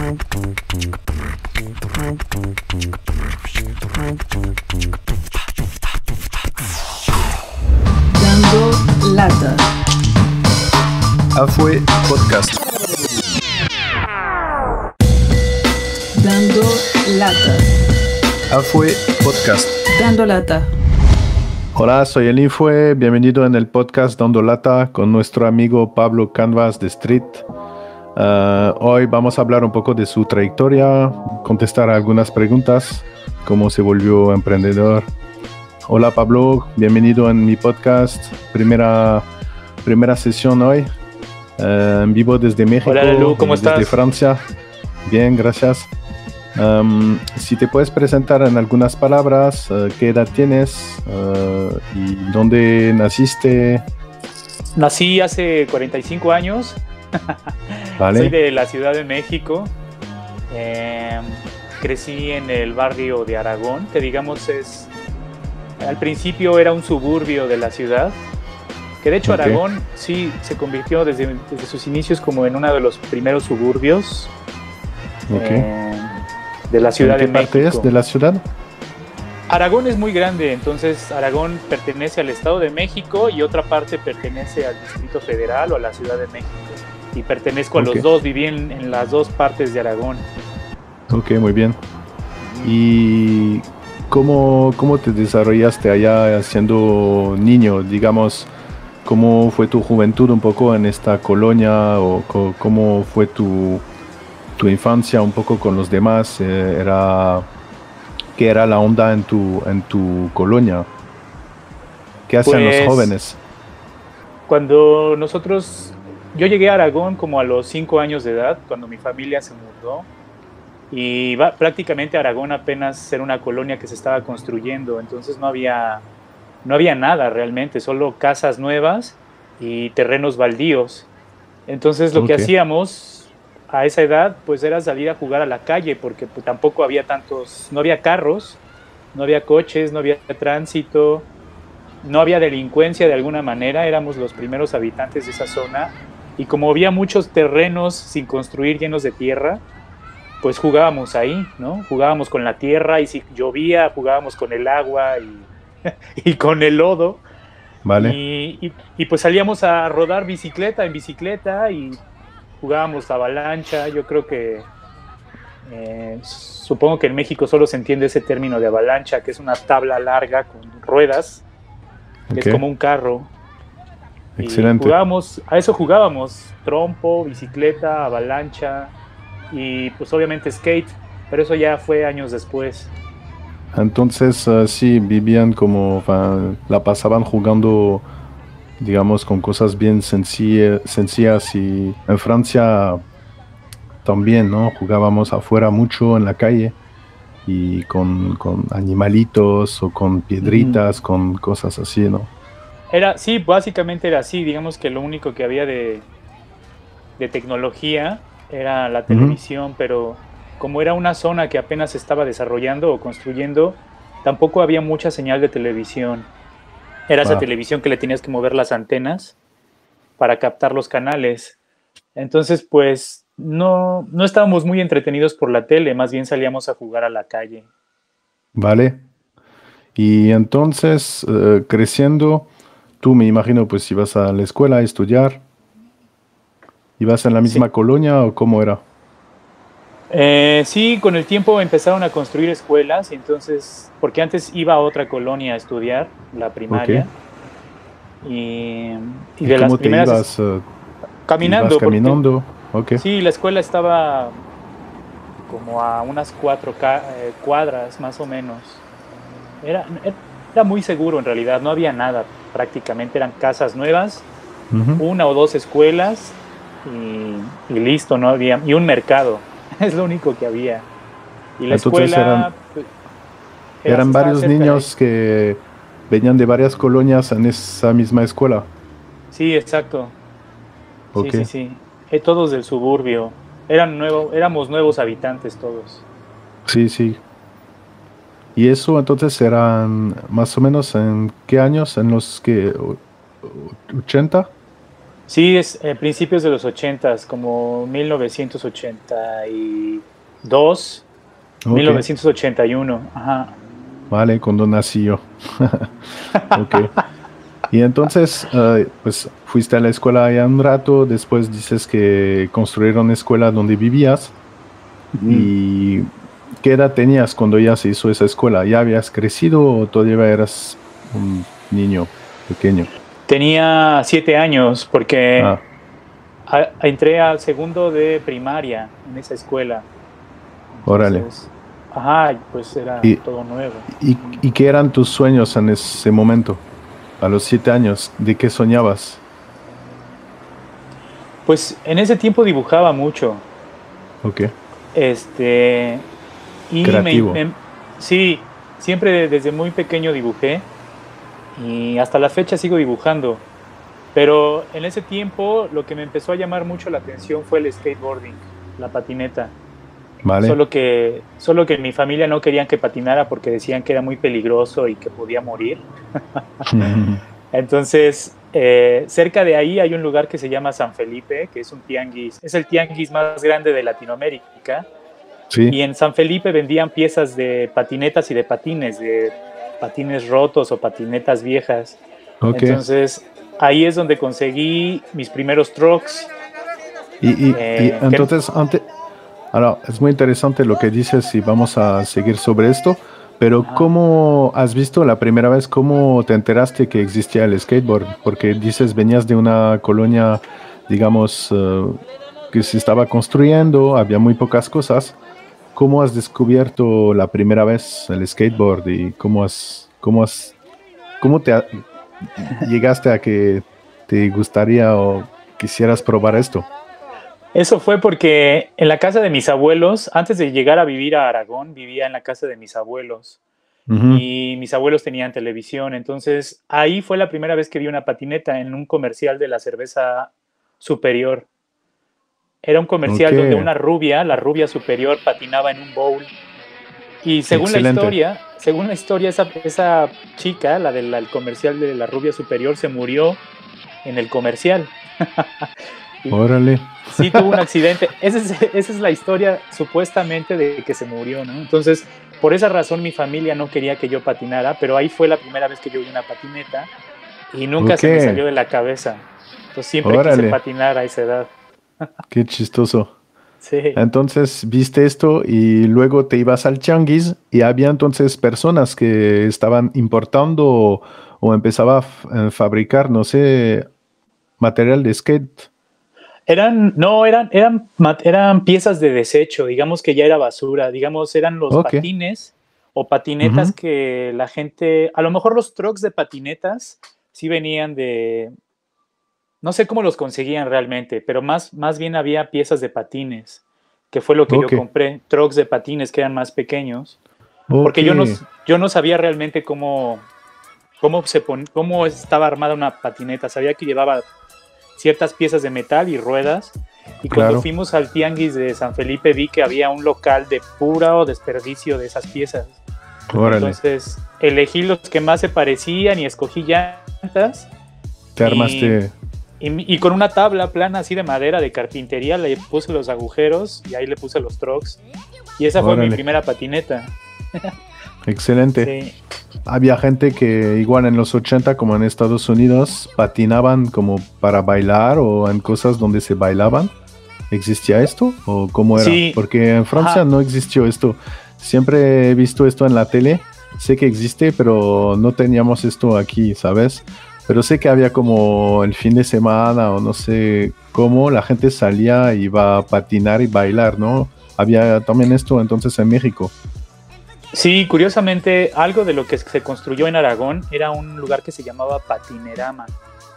Dando lata. Afue Podcast. Dando lata. Afue Podcast. Dando lata. Hola, soy el Infue. Bienvenido en el podcast Dando Lata con nuestro amigo Pablo Canvas de Street. Uh, hoy vamos a hablar un poco de su trayectoria, contestar algunas preguntas, cómo se volvió emprendedor. Hola Pablo, bienvenido en mi podcast. Primera, primera sesión hoy, uh, en vivo desde México. Hola Lu, ¿cómo desde estás? Francia. Bien, gracias. Um, si te puedes presentar en algunas palabras, uh, qué edad tienes y dónde naciste. Nací hace 45 años. Vale. Soy de la Ciudad de México. Eh, crecí en el barrio de Aragón, que digamos es... Al principio era un suburbio de la ciudad. Que de hecho. Aragón sí se convirtió desde, desde sus inicios como en uno de los primeros suburbios eh, de la Ciudad ¿En qué de parte México. es de la ciudad? Aragón es muy grande, entonces Aragón pertenece al Estado de México y otra parte pertenece al Distrito Federal o a la Ciudad de México. Y pertenezco a los dos, viví en, en las dos partes de Aragón. Ok, muy bien. ¿Y cómo, cómo te desarrollaste allá siendo niño? Digamos, ¿cómo fue tu juventud un poco en esta colonia o cómo fue tu, tu infancia un poco con los demás? Eh, era, ¿Qué era la onda en tu, en tu colonia? ¿Qué hacían Pues, los jóvenes? Cuando nosotros, yo llegué a Aragón como a los cinco años de edad, cuando mi familia se mudó. Y va- prácticamente Aragón apenas era una colonia que se estaba construyendo, entonces no había, no había nada realmente, solo casas nuevas y terrenos baldíos. Entonces lo que Ok. hacíamos a esa edad pues era salir a jugar a la calle porque pues, tampoco había tantos, no había carros, no había coches, no había tránsito, no había delincuencia de alguna manera, éramos los primeros habitantes de esa zona y como había muchos terrenos sin construir llenos de tierra, pues jugábamos ahí, ¿no? Jugábamos con la tierra y si llovía jugábamos con el agua y, y con el lodo. ¿Vale? Y, y- y, pues salíamos a rodar bicicleta en bicicleta y jugábamos avalancha. Yo creo que eh, supongo que en México solo se entiende ese término de avalancha, que es una tabla larga con ruedas, que es como un carro. Y Excelente. jugábamos, a eso jugábamos, trompo, bicicleta, avalancha y pues obviamente skate, pero eso ya fue años después. Entonces, sí, vivían como, la pasaban jugando, digamos, con cosas bien sencilla- sencillas y en Francia también, ¿no? Jugábamos afuera mucho en la calle y con, con animalitos o con piedritas, con cosas así, ¿no? Era, sí, básicamente era así. Digamos que lo único que había de, de tecnología era la televisión, pero como era una zona que apenas se estaba desarrollando o construyendo, tampoco había mucha señal de televisión. Era esa televisión que le tenías que mover las antenas para captar los canales. Entonces, pues no, no estábamos muy entretenidos por la tele, más bien salíamos a jugar a la calle. ¿Vale? Y entonces, eh, creciendo, tú me imagino, pues ibas a la escuela a estudiar. ¿Ibas en la misma Sí. colonia o cómo era? Eh, sí, con el tiempo empezaron a construir escuelas y entonces, porque antes iba a otra colonia a estudiar, la primaria. Y, y ¿Y de las primeras ibas? eh, caminando. ibas porque- caminando? Ok. sí, la escuela estaba como a unas cuatro ca- eh, cuadras más o menos. Era, era muy seguro en realidad, no había nada prácticamente, eran casas nuevas, una o dos escuelas y, y listo, no había, y un mercado, es lo único que había. Y la Entonces escuela... eran- pues, era- Eran varios niños que venían de varias colonias en esa misma escuela. Sí, exacto. Ok. Sí, sí, sí. Eh, todos del suburbio. Eran nuevo, éramos nuevos habitantes todos. Sí, sí. Y eso entonces eran más o menos en qué años, en los que o- o- 80? Sí, es eh, principios de los 80, como 1982, Ok. 1981. Ajá. Vale, cuando nací yo. ok. Y entonces, eh, pues fuiste a la escuela ya un rato, después dices que construyeron escuela donde vivías. ¿Y qué edad tenías cuando ya se hizo esa escuela? ¿Ya habías crecido o todavía eras un niño pequeño? Tenía siete años porque Ah, a- entré al segundo de primaria en esa escuela. órale. Entonces, ajá, pues era Y- todo nuevo. ¿Y, ¿Y qué eran tus sueños en ese momento? A los siete años, ¿de qué soñabas? Pues en ese tiempo dibujaba mucho. Ok. Este. Y Creativo. me- me- sí, siempre desde muy pequeño dibujé. Y hasta la fecha sigo dibujando. Pero en ese tiempo lo que me empezó a llamar mucho la atención fue el skateboarding, la patineta. Vale. Solo que, solo que mi familia no querían que patinara porque decían que era muy peligroso y que podía morir. Entonces, eh, cerca de ahí hay un lugar que se llama San Felipe, que es un tianguis, es el tianguis más grande de Latinoamérica. Sí. Y en San Felipe vendían piezas de patinetas y de patines, de patines rotos o patinetas viejas. Entonces, ahí es donde conseguí mis primeros trucks. Y, Eh, ¿qué- entonces, antes, ahora, es muy interesante lo que dices y vamos a seguir sobre esto, pero Ajá. ¿cómo has visto la primera vez, cómo te enteraste que existía el skateboard? Porque dices, venías de una colonia, digamos, eh, que se estaba construyendo, había muy pocas cosas. ¿Cómo has descubierto la primera vez el skateboard y cómo has, cómo has, cómo te ha- llegaste a que te gustaría o quisieras probar esto? Eso fue porque en la casa de mis abuelos, antes de llegar a vivir a Aragón, vivía en la casa de mis abuelos. Y mis abuelos tenían televisión. Entonces ahí fue la primera vez que vi una patineta en un comercial de la cerveza superior. Era un comercial donde una rubia, la rubia superior, patinaba en un bowl. Y según Excelente. la historia, según la historia, esa, esa chica, la del el comercial de la rubia superior, se murió en el comercial. Y Órale. sí tuvo un accidente. Esa es, esa es la historia supuestamente de que se murió, ¿no? Entonces, por esa razón mi familia no quería que yo patinara, pero ahí fue la primera vez que yo vi una patineta y nunca se me salió de la cabeza. Entonces siempre Órale. quise patinar a esa edad. Qué chistoso. Sí. Entonces viste esto y luego te ibas al changuis y había entonces personas que estaban importando o, o empezaba a a fabricar, no sé, material de skate. Eran, no, eran, eran, eran piezas de desecho, digamos que ya era basura, digamos, eran los patines o patinetas que la gente, a lo mejor los trucks de patinetas sí venían de, no sé cómo los conseguían realmente, pero más, más bien había piezas de patines, que fue lo que Ok. yo compré, trucks de patines que eran más pequeños, porque yo no, yo no sabía realmente cómo, cómo, se pon- cómo estaba armada una patineta, sabía que llevaba ciertas piezas de metal y ruedas. Y cuando Claro. fuimos al tianguis de San Felipe vi que había un local de puro desperdicio de esas piezas. Órale, Entonces elegí los que más se parecían y escogí llantas. te armaste. Y, y con una tabla plana así de madera de carpintería le puse los agujeros y ahí le puse los trucks. Y esa fue mi primera patineta. Excelente. Sí. Había gente que igual en los 80 como en Estados Unidos patinaban como para bailar o en cosas donde se bailaban. ¿Existía esto o cómo era? Sí. Porque en Francia Ajá. no existió esto. Siempre he visto esto en la tele. Sé que existe, pero no teníamos esto aquí, ¿sabes? Pero sé que había como el fin de semana o no sé cómo la gente salía y iba a patinar y bailar, ¿no? Había también esto entonces en México. Sí, curiosamente, algo de lo que se construyó en Aragón era un lugar que se llamaba Patinerama.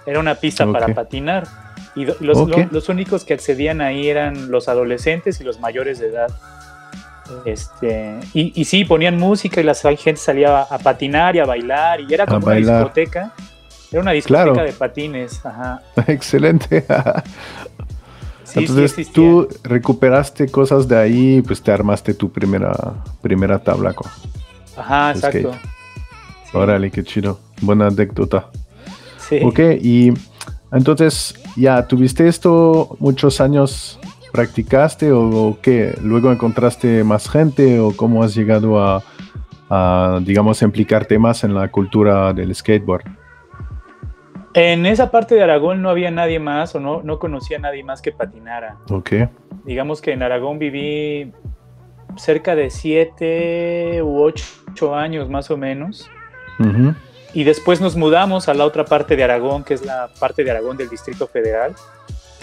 Era una pista para patinar. Y los, Ok. lo- los únicos que accedían ahí eran los adolescentes y los mayores de edad. Este, y, y sí, ponían música y la gente salía a, a patinar y a bailar. Y era como una discoteca. Era una discoteca Claro. de patines. Ajá. Excelente. Sí, Entonces sí tú recuperaste cosas de ahí, pues te armaste tu primera, primera tabla. co. Ajá, skate. exacto. Sí, Órale, qué chido. Buena anécdota. sí. Ok, y entonces ya, ¿tuviste esto muchos años? ¿Practicaste o, qué? ¿Luego encontraste más gente o cómo has llegado a, a, digamos, implicarte más en la cultura del skateboard? En esa parte de Aragón no había nadie más o no, no conocía a nadie más que patinara. Ok. Digamos que en Aragón viví cerca de siete u ocho años más o menos. Y después nos mudamos a la otra parte de Aragón, que es la parte de Aragón del Distrito Federal,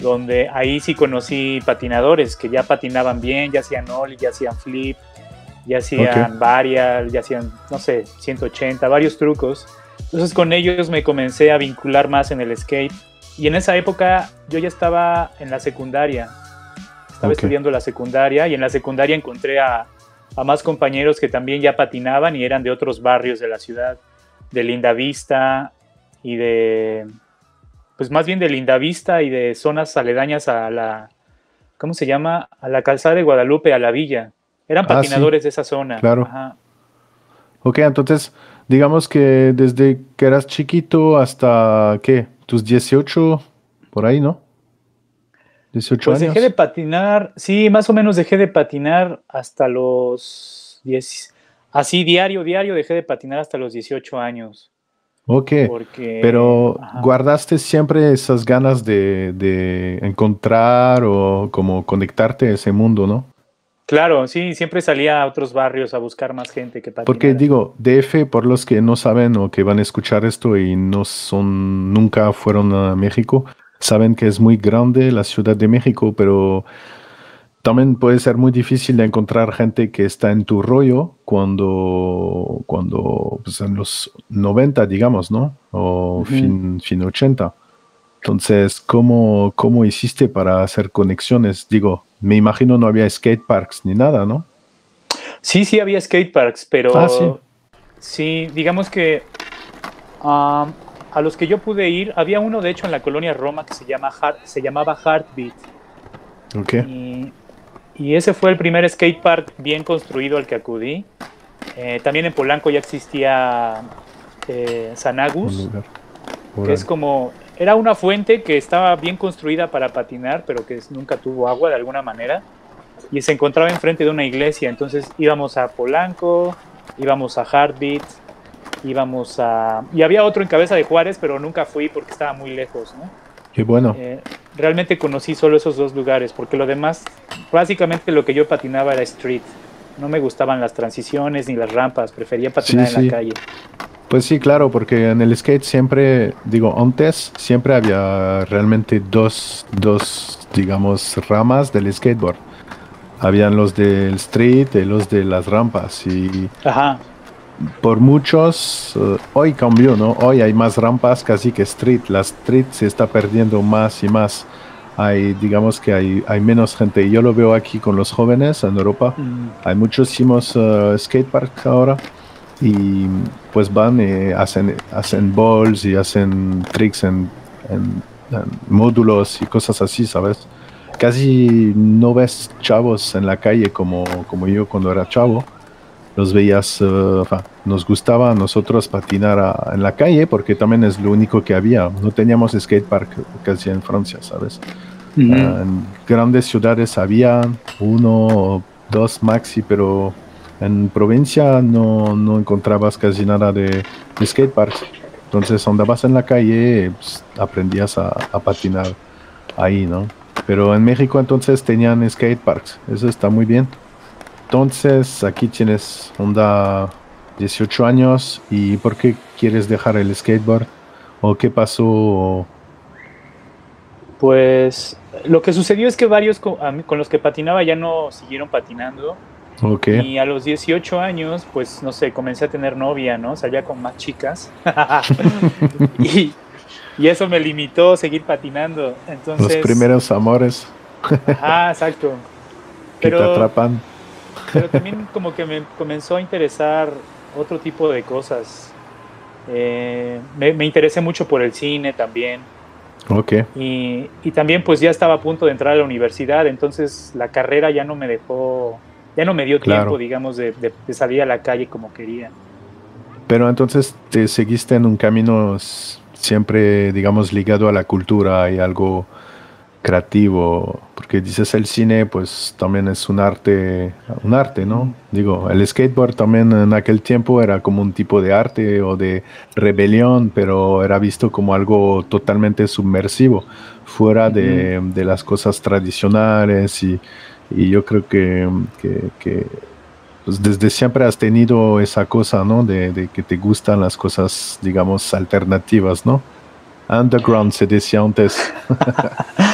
donde ahí sí conocí patinadores que ya patinaban bien, ya hacían ollie, ya hacían flip, ya hacían varial, ya hacían, no sé, 180, varios trucos. Entonces con ellos me comencé a vincular más en el skate. Y en esa época yo ya estaba en la secundaria. Estaba estudiando la secundaria y en la secundaria encontré a, a, más compañeros que también ya patinaban y eran de otros barrios de la ciudad, de Linda Vista y de, pues más bien de Linda Vista y de zonas aledañas a la, ¿cómo se llama? A la calzada de Guadalupe, a la villa. Eran ah, patinadores de esa zona. Claro. Ok, entonces digamos que desde que eras chiquito hasta, ¿qué? Tus 18, por ahí, ¿no? 18 pues dejé de patinar, sí, más o menos dejé de patinar hasta los 10, así diario, diario dejé de patinar hasta los 18 años. Ok, pero guardaste siempre esas ganas de, de encontrar o como conectarte a ese mundo, ¿no? Claro, sí, siempre salía a otros barrios a buscar más gente que patinara. Porque digo, DF, por los que no saben o que van a escuchar esto y no son, nunca fueron a México, saben que es muy grande la Ciudad de México, pero también puede ser muy difícil de encontrar gente que está en tu rollo cuando, cuando pues en los 90, digamos, ¿no? O fin, fin 80. Entonces, ¿cómo, ¿cómo hiciste para hacer conexiones? Digo, me imagino no había skate parks ni nada, ¿no? Sí, sí había skate parks, pero ah, sí. digamos que a los que yo pude ir, había uno de hecho en la colonia Roma que se, llama se llamaba Heartbeat. Ok. Y, ese fue el primer skate park bien construido al que acudí. Eh, también en Polanco ya existía eh, Sanagus, que es como era una fuente que estaba bien construida para patinar, pero que nunca tuvo agua de alguna manera. Y se encontraba enfrente de una iglesia. Entonces íbamos a Polanco, íbamos a Heartbeat, íbamos a... Y había otro en Cabeza de Juárez, pero nunca fui porque estaba muy lejos, ¿no? Qué bueno. Eh, realmente conocí solo esos dos lugares, porque lo demás, básicamente lo que yo patinaba era street. No me gustaban las transiciones ni las rampas, prefería patinar en la calle. Pues sí, claro, porque en el skate siempre, digo, antes siempre había realmente dos, dos, digamos, ramas del skateboard. Habían los del street y los de las rampas. Y Ajá. por muchos, eh, hoy cambió, ¿no? Hoy hay más rampas casi que street. La street se está perdiendo más y más. Hay, digamos que hay, hay menos gente. Y yo lo veo aquí con los jóvenes en Europa. Mm. Hay muchísimos uh, skateparks ahora y pues van y eh, hacen, hacen balls y hacen tricks en, módulos y cosas así, ¿sabes? Casi no ves chavos en la calle como, como yo cuando era chavo. Los veías, uh, nos gustaba a nosotros patinar en la calle porque también es lo único que había. No teníamos skatepark casi en Francia, ¿sabes? en grandes ciudades había uno o dos maxi, pero en provincia no, no encontrabas casi nada de, de skateparks. Entonces andabas en la calle, pues, aprendías a, patinar ahí, ¿no? Pero en México entonces tenían skateparks. Eso está muy bien. Entonces aquí tienes onda 18 años y ¿por qué quieres dejar el skateboard? ¿O qué pasó? Pues lo que sucedió es que varios con los que patinaba ya no siguieron patinando y a los 18 años, pues no sé, comencé a tener novia, ¿no? Salía con más chicas. y, eso me limitó a seguir patinando. Entonces, Los primeros amores. Ajá, exacto. que te atrapan. pero también como que me comenzó a interesar otro tipo de cosas. Eh, me, me, interesé mucho por el cine también. Ok. Y, y también pues ya estaba a punto de entrar a la universidad, entonces la carrera ya no me dejó ya no me dio tiempo, digamos, de, salir a la calle como quería. Pero entonces te seguiste en un camino siempre, digamos, ligado a la cultura y algo creativo, porque dices el cine, pues también es un arte, un arte, ¿no? Digo, el skateboard también en aquel tiempo era como un tipo de arte o de rebelión, pero era visto como algo totalmente submersivo, fuera de, de las cosas tradicionales y, y yo creo que, que, que pues desde siempre has tenido esa cosa, ¿no? De, de que te gustan las cosas, digamos, alternativas, ¿no? Underground se decía antes.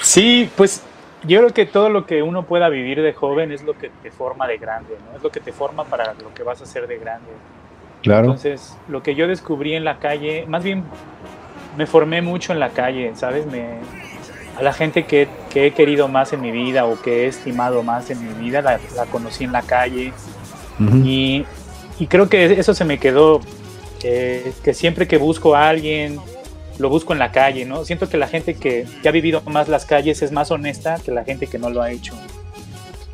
sí, pues yo creo que todo lo que uno pueda vivir de joven es lo que te forma de grande, ¿no? Es lo que te forma para lo que vas a hacer de grande. Claro. Entonces, lo que yo descubrí en la calle, más bien me formé mucho en la calle, ¿sabes? Me, a la gente que, que he querido más en mi vida o que he estimado más en mi vida, la, la conocí en la calle. Y, y creo que eso se me quedó, eh, que siempre que busco a alguien, lo busco en la calle, ¿no? Siento que la gente que, que ha vivido más las calles es más honesta que la gente que no lo ha hecho.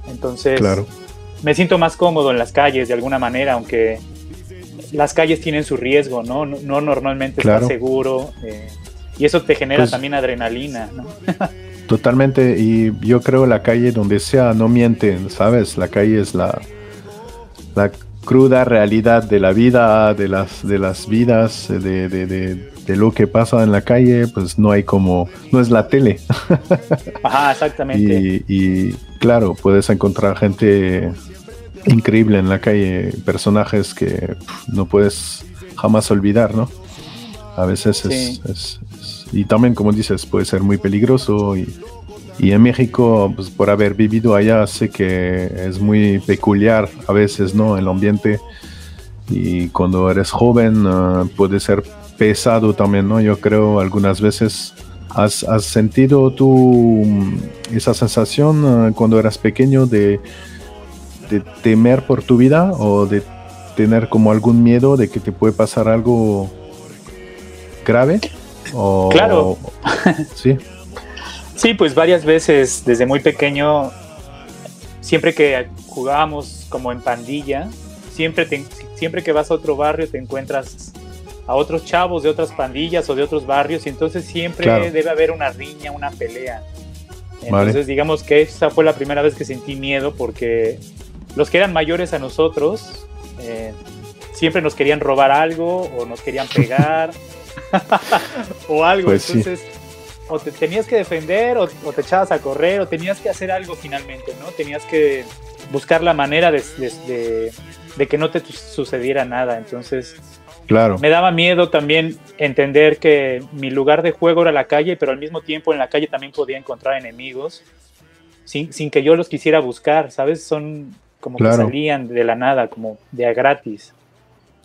Entonces, Claro. me siento más cómodo en las calles de alguna manera, aunque las calles tienen su riesgo, ¿no? No, no normalmente Claro. estás seguro. eh, y eso te genera Pues- también adrenalina, ¿no? Totalmente, y yo creo la calle donde sea no mienten, ¿sabes? La calle es la, la cruda realidad de la vida, de las, de las vidas, de, de, de, de lo que pasa en la calle, pues no hay como, no es la tele. Ajá, exactamente. Y, y, claro, puedes encontrar gente increíble en la calle, personajes que no puedes jamás olvidar, ¿no? A veces es, Sí. es- es- Y también, como dices, puede ser muy peligroso. Y, y en México, pues por haber vivido allá, sé que es muy peculiar a veces, ¿no? El ambiente. Y cuando eres joven, ah, puede ser pesado también, ¿no? Yo creo algunas veces. ¿Has, sentido tú mm, esa sensación ah, cuando eras pequeño de, de temer por tu vida o de tener como algún miedo de que te puede pasar algo grave? O, Claro. sí, Sí, pues varias veces desde muy pequeño, siempre que jugábamos como en pandilla, siempre, te- siempre que vas a otro barrio te encuentras a otros chavos de otras pandillas o de otros barrios y entonces siempre Claro. debe haber una riña, una pelea. Vale. Entonces digamos que esa fue la primera vez que sentí miedo porque los que eran mayores a nosotros eh, siempre nos querían robar algo o nos querían pegar o algo. Pues sí. Entonces o te tenías que defender o, o te echabas a correr o tenías que hacer algo finalmente, ¿no? Tenías que buscar la manera de, de- de- de que no te sucediera nada. Entonces claro. me daba miedo también entender que mi lugar de juego era la calle, pero al mismo tiempo en la calle también podía encontrar enemigos sin, sin que yo los quisiera buscar, ¿sabes? Son como Claro. que salían de la nada, como de a gratis.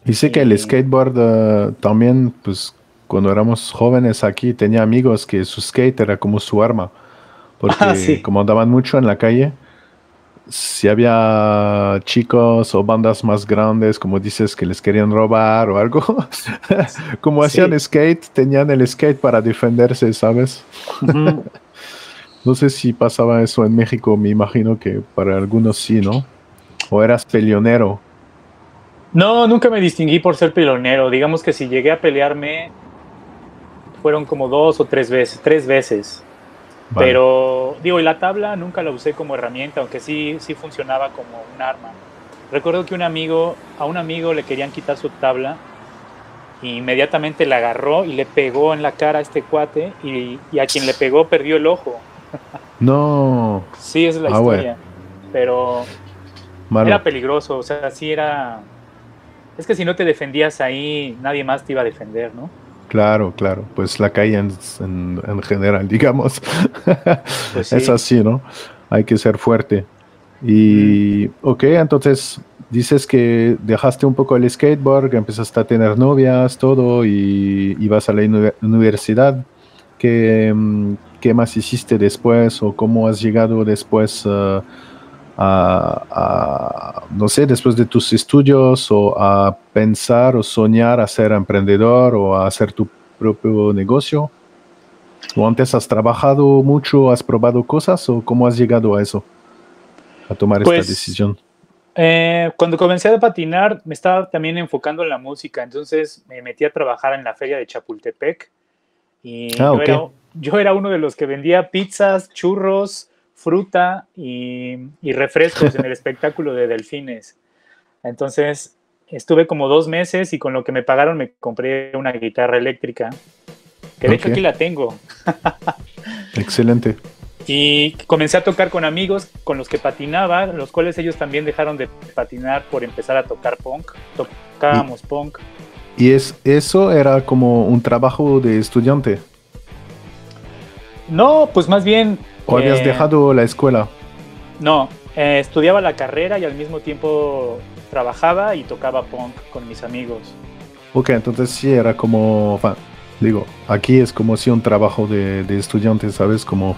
Y sé que el Y- skateboard eh, también, pues cuando éramos jóvenes aquí, tenía amigos que su skate era como su arma. Porque Ah, sí. como andaban mucho en la calle, si había chicos o bandas más grandes, como dices, que les querían robar o algo, como Sí. hacían skate, tenían el skate para defenderse, ¿sabes? No sé si pasaba eso en México, me imagino que para algunos sí, ¿no? O eras peleonero. No, nunca me distinguí por ser pelonero. Digamos que si llegué a pelearme, fueron como dos o tres veces, tres veces. Vale. Pero, digo, y la tabla nunca la usé como herramienta, aunque sí, sí funcionaba como un arma. Recuerdo que un amigo, a un amigo le querían quitar su tabla y inmediatamente la agarró y le pegó en la cara a este cuate y, y a quien le pegó perdió el ojo. No, Sí, es la Ah, bueno. historia. Pero malo. era peligroso, o sea, sí era... Es que si no te defendías ahí, nadie más te iba a defender, ¿no? Claro, claro, pues la calle en, en- en general, digamos. Pues sí. Es así, ¿no? Hay que ser fuerte. Y, ok, entonces dices que dejaste un poco el skateboard, empezaste a tener novias, todo, y ibas a la uni- universidad. ¿Qué, mm, qué más hiciste después o cómo has llegado después eh, a, a, no sé, después de tus estudios o a pensar o soñar a ser emprendedor o a hacer tu propio negocio? ¿O antes has trabajado mucho, has probado cosas o cómo has llegado a eso? A tomar Pues, esta decisión. Eh, cuando comencé a patinar, me estaba también enfocando en la música, entonces me metí a trabajar en la feria de Chapultepec. Y Ah, yo, ok. era, yo era uno de los que vendía pizzas, churros, fruta y, y refrescos en el espectáculo de delfines. Entonces estuve como dos meses y con lo que me pagaron me compré una guitarra eléctrica, que de hecho aquí la tengo. Excelente. Y comencé a tocar con amigos con los que patinaba, los cuales ellos también dejaron de patinar por empezar a tocar punk. Tocábamos punk. Y es, eso era como un trabajo de estudiante. No, pues más bien... ¿O habías eh, dejado la escuela? No, eh, estudiaba la carrera y al mismo tiempo trabajaba y tocaba punk con mis amigos. Ok, entonces sí era como, fa- digo, aquí es como si un trabajo de, de estudiante, ¿sabes? Como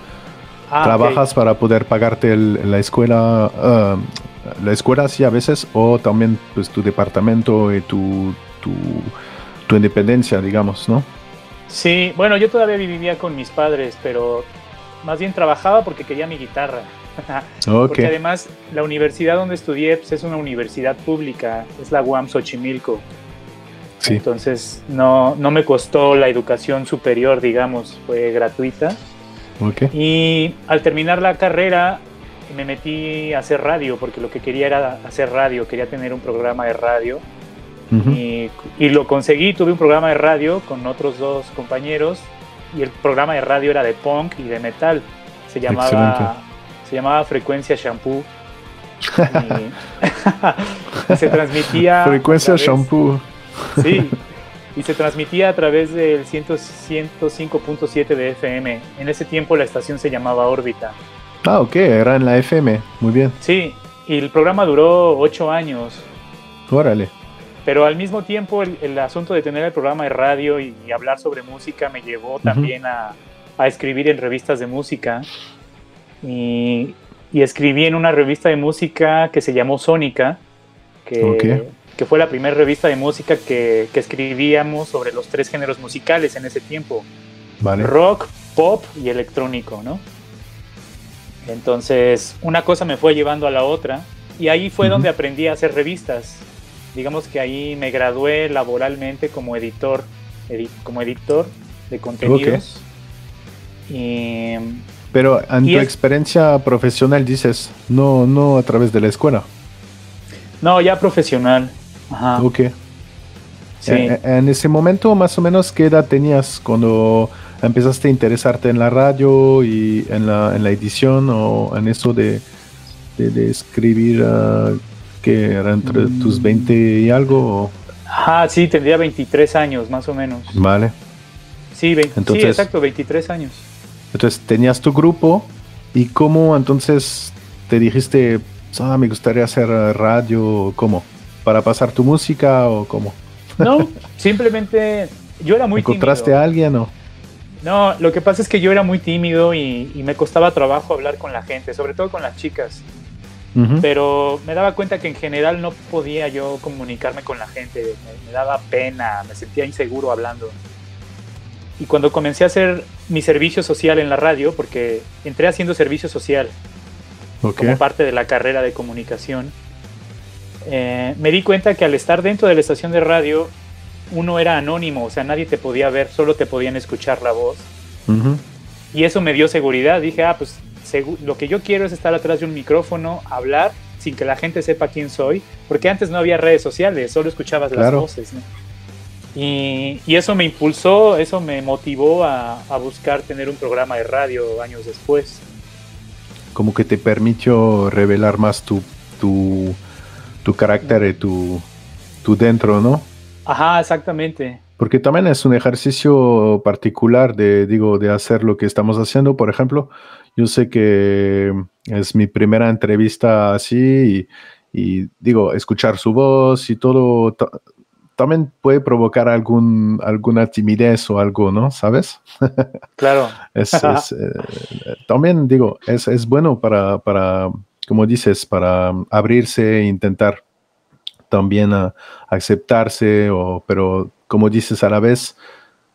Ah, trabajas para poder pagarte el- la escuela, ah, la escuela sí a veces, o también pues tu departamento y tu, tu, tu independencia, digamos, ¿no? Sí, bueno, yo todavía vivía con mis padres, pero más bien trabajaba porque quería mi guitarra. Ok, Porque además la universidad donde estudié pues, es una universidad pública, es la UAM Xochimilco. sí, Entonces no, no me costó la educación superior, digamos, fue gratuita. ok, Y al terminar la carrera me metí a hacer radio, porque lo que quería era hacer radio, quería tener un programa de radio. y lo conseguí, tuve un programa de radio con otros dos compañeros y el programa de radio era de punk y de metal. Se llamaba, Excelente. se llamaba Frecuencia Shampoo. Y se transmitía... frecuencia través- shampoo, Sí, y se transmitía a través del 100 105.7 de FM. En ese tiempo la estación se llamaba Órbita. ah, ok, era en la FM, muy bien, Sí, y el programa duró ocho años. órale, Pero al mismo tiempo el, el asunto de tener el programa de radio y, y hablar sobre música me llevó también a, a escribir en revistas de música. Y, y escribí en una revista de música que se llamó Sónica, que, que fue la primera revista de música que, que escribíamos sobre los tres géneros musicales en ese tiempo. vale, Rock, pop y electrónico, ¿no? Entonces, una cosa me fue llevando a la otra y ahí fue donde aprendí a hacer revistas. Digamos que ahí me gradué laboralmente como editor, edi- como editor de contenidos. Y pero en y tu es- experiencia profesional dices, no, no a través de la escuela, no, ya profesional. Ajá. ok, Sí. En ese momento, más o menos, ¿qué edad tenías cuando empezaste a interesarte en la radio y en la, en la edición o en eso de, de, de escribir ah, que era entre Mm. tus 20 y algo? o- Ajá, sí, tendría 23 años más o menos. Vale. Sí, 20 Entonces- sí, exacto, 23 años. Entonces tenías tu grupo y cómo entonces te dijiste, ah, me gustaría hacer ah, radio, ¿cómo? ¿Para pasar tu música o cómo? No, simplemente yo era muy ¿Encontraste tímido. a alguien o? No, lo que pasa es que yo era muy tímido y, y me costaba trabajo hablar con la gente, sobre todo con las chicas. Ujú. Pero me daba cuenta que en general no podía yo comunicarme con la gente, me, me daba pena, me sentía inseguro hablando. Y cuando comencé a hacer mi servicio social en la radio, porque entré haciendo servicio social Ok. como parte de la carrera de comunicación, eh, me di cuenta que al estar dentro de la estación de radio, uno era anónimo, o sea, nadie te podía ver, solo te podían escuchar la voz. Ujú. Y eso me dio seguridad. Dije, ah, pues lo que yo quiero es estar atrás de un micrófono, hablar sin que la gente sepa quién soy, porque antes no había redes sociales, solo escuchabas las voces. ¿no? Y, y eso me impulsó, eso me motivó a, a buscar tener un programa de radio años después. como que te permitió revelar más tu, tu, tu carácter y tu, tu dentro, ¿no? Ajá, exactamente. Porque también es un ejercicio particular de, digo, de hacer lo que estamos haciendo. Por ejemplo, yo sé que es mi primera entrevista así y, y, digo, escuchar su voz y todo ta- también puede provocar algún, alguna timidez o algo, ¿no? ¿Sabes? Claro. Es, es, eh, también digo, es, es bueno para, para, como dices, para abrirse e intentar también a aceptarse, o, pero como dices a la vez,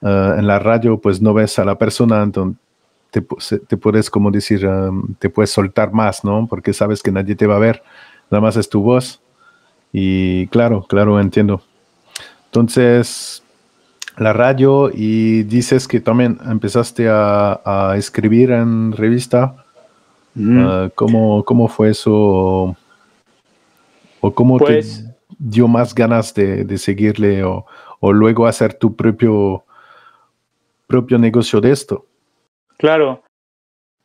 eh, en la radio pues no ves a la persona, entonces te, puedes, como decir, um, te puedes soltar más, ¿no? Porque sabes que nadie te va a ver. nada más es tu voz. Y claro, claro, entiendo. Entonces, la radio y dices que también empezaste a, escribir en revista. Ah, ¿cómo, fue eso? ¿O cómo te pues dio más ganas de, seguirle o, luego hacer tu propio, propio negocio de esto? Claro,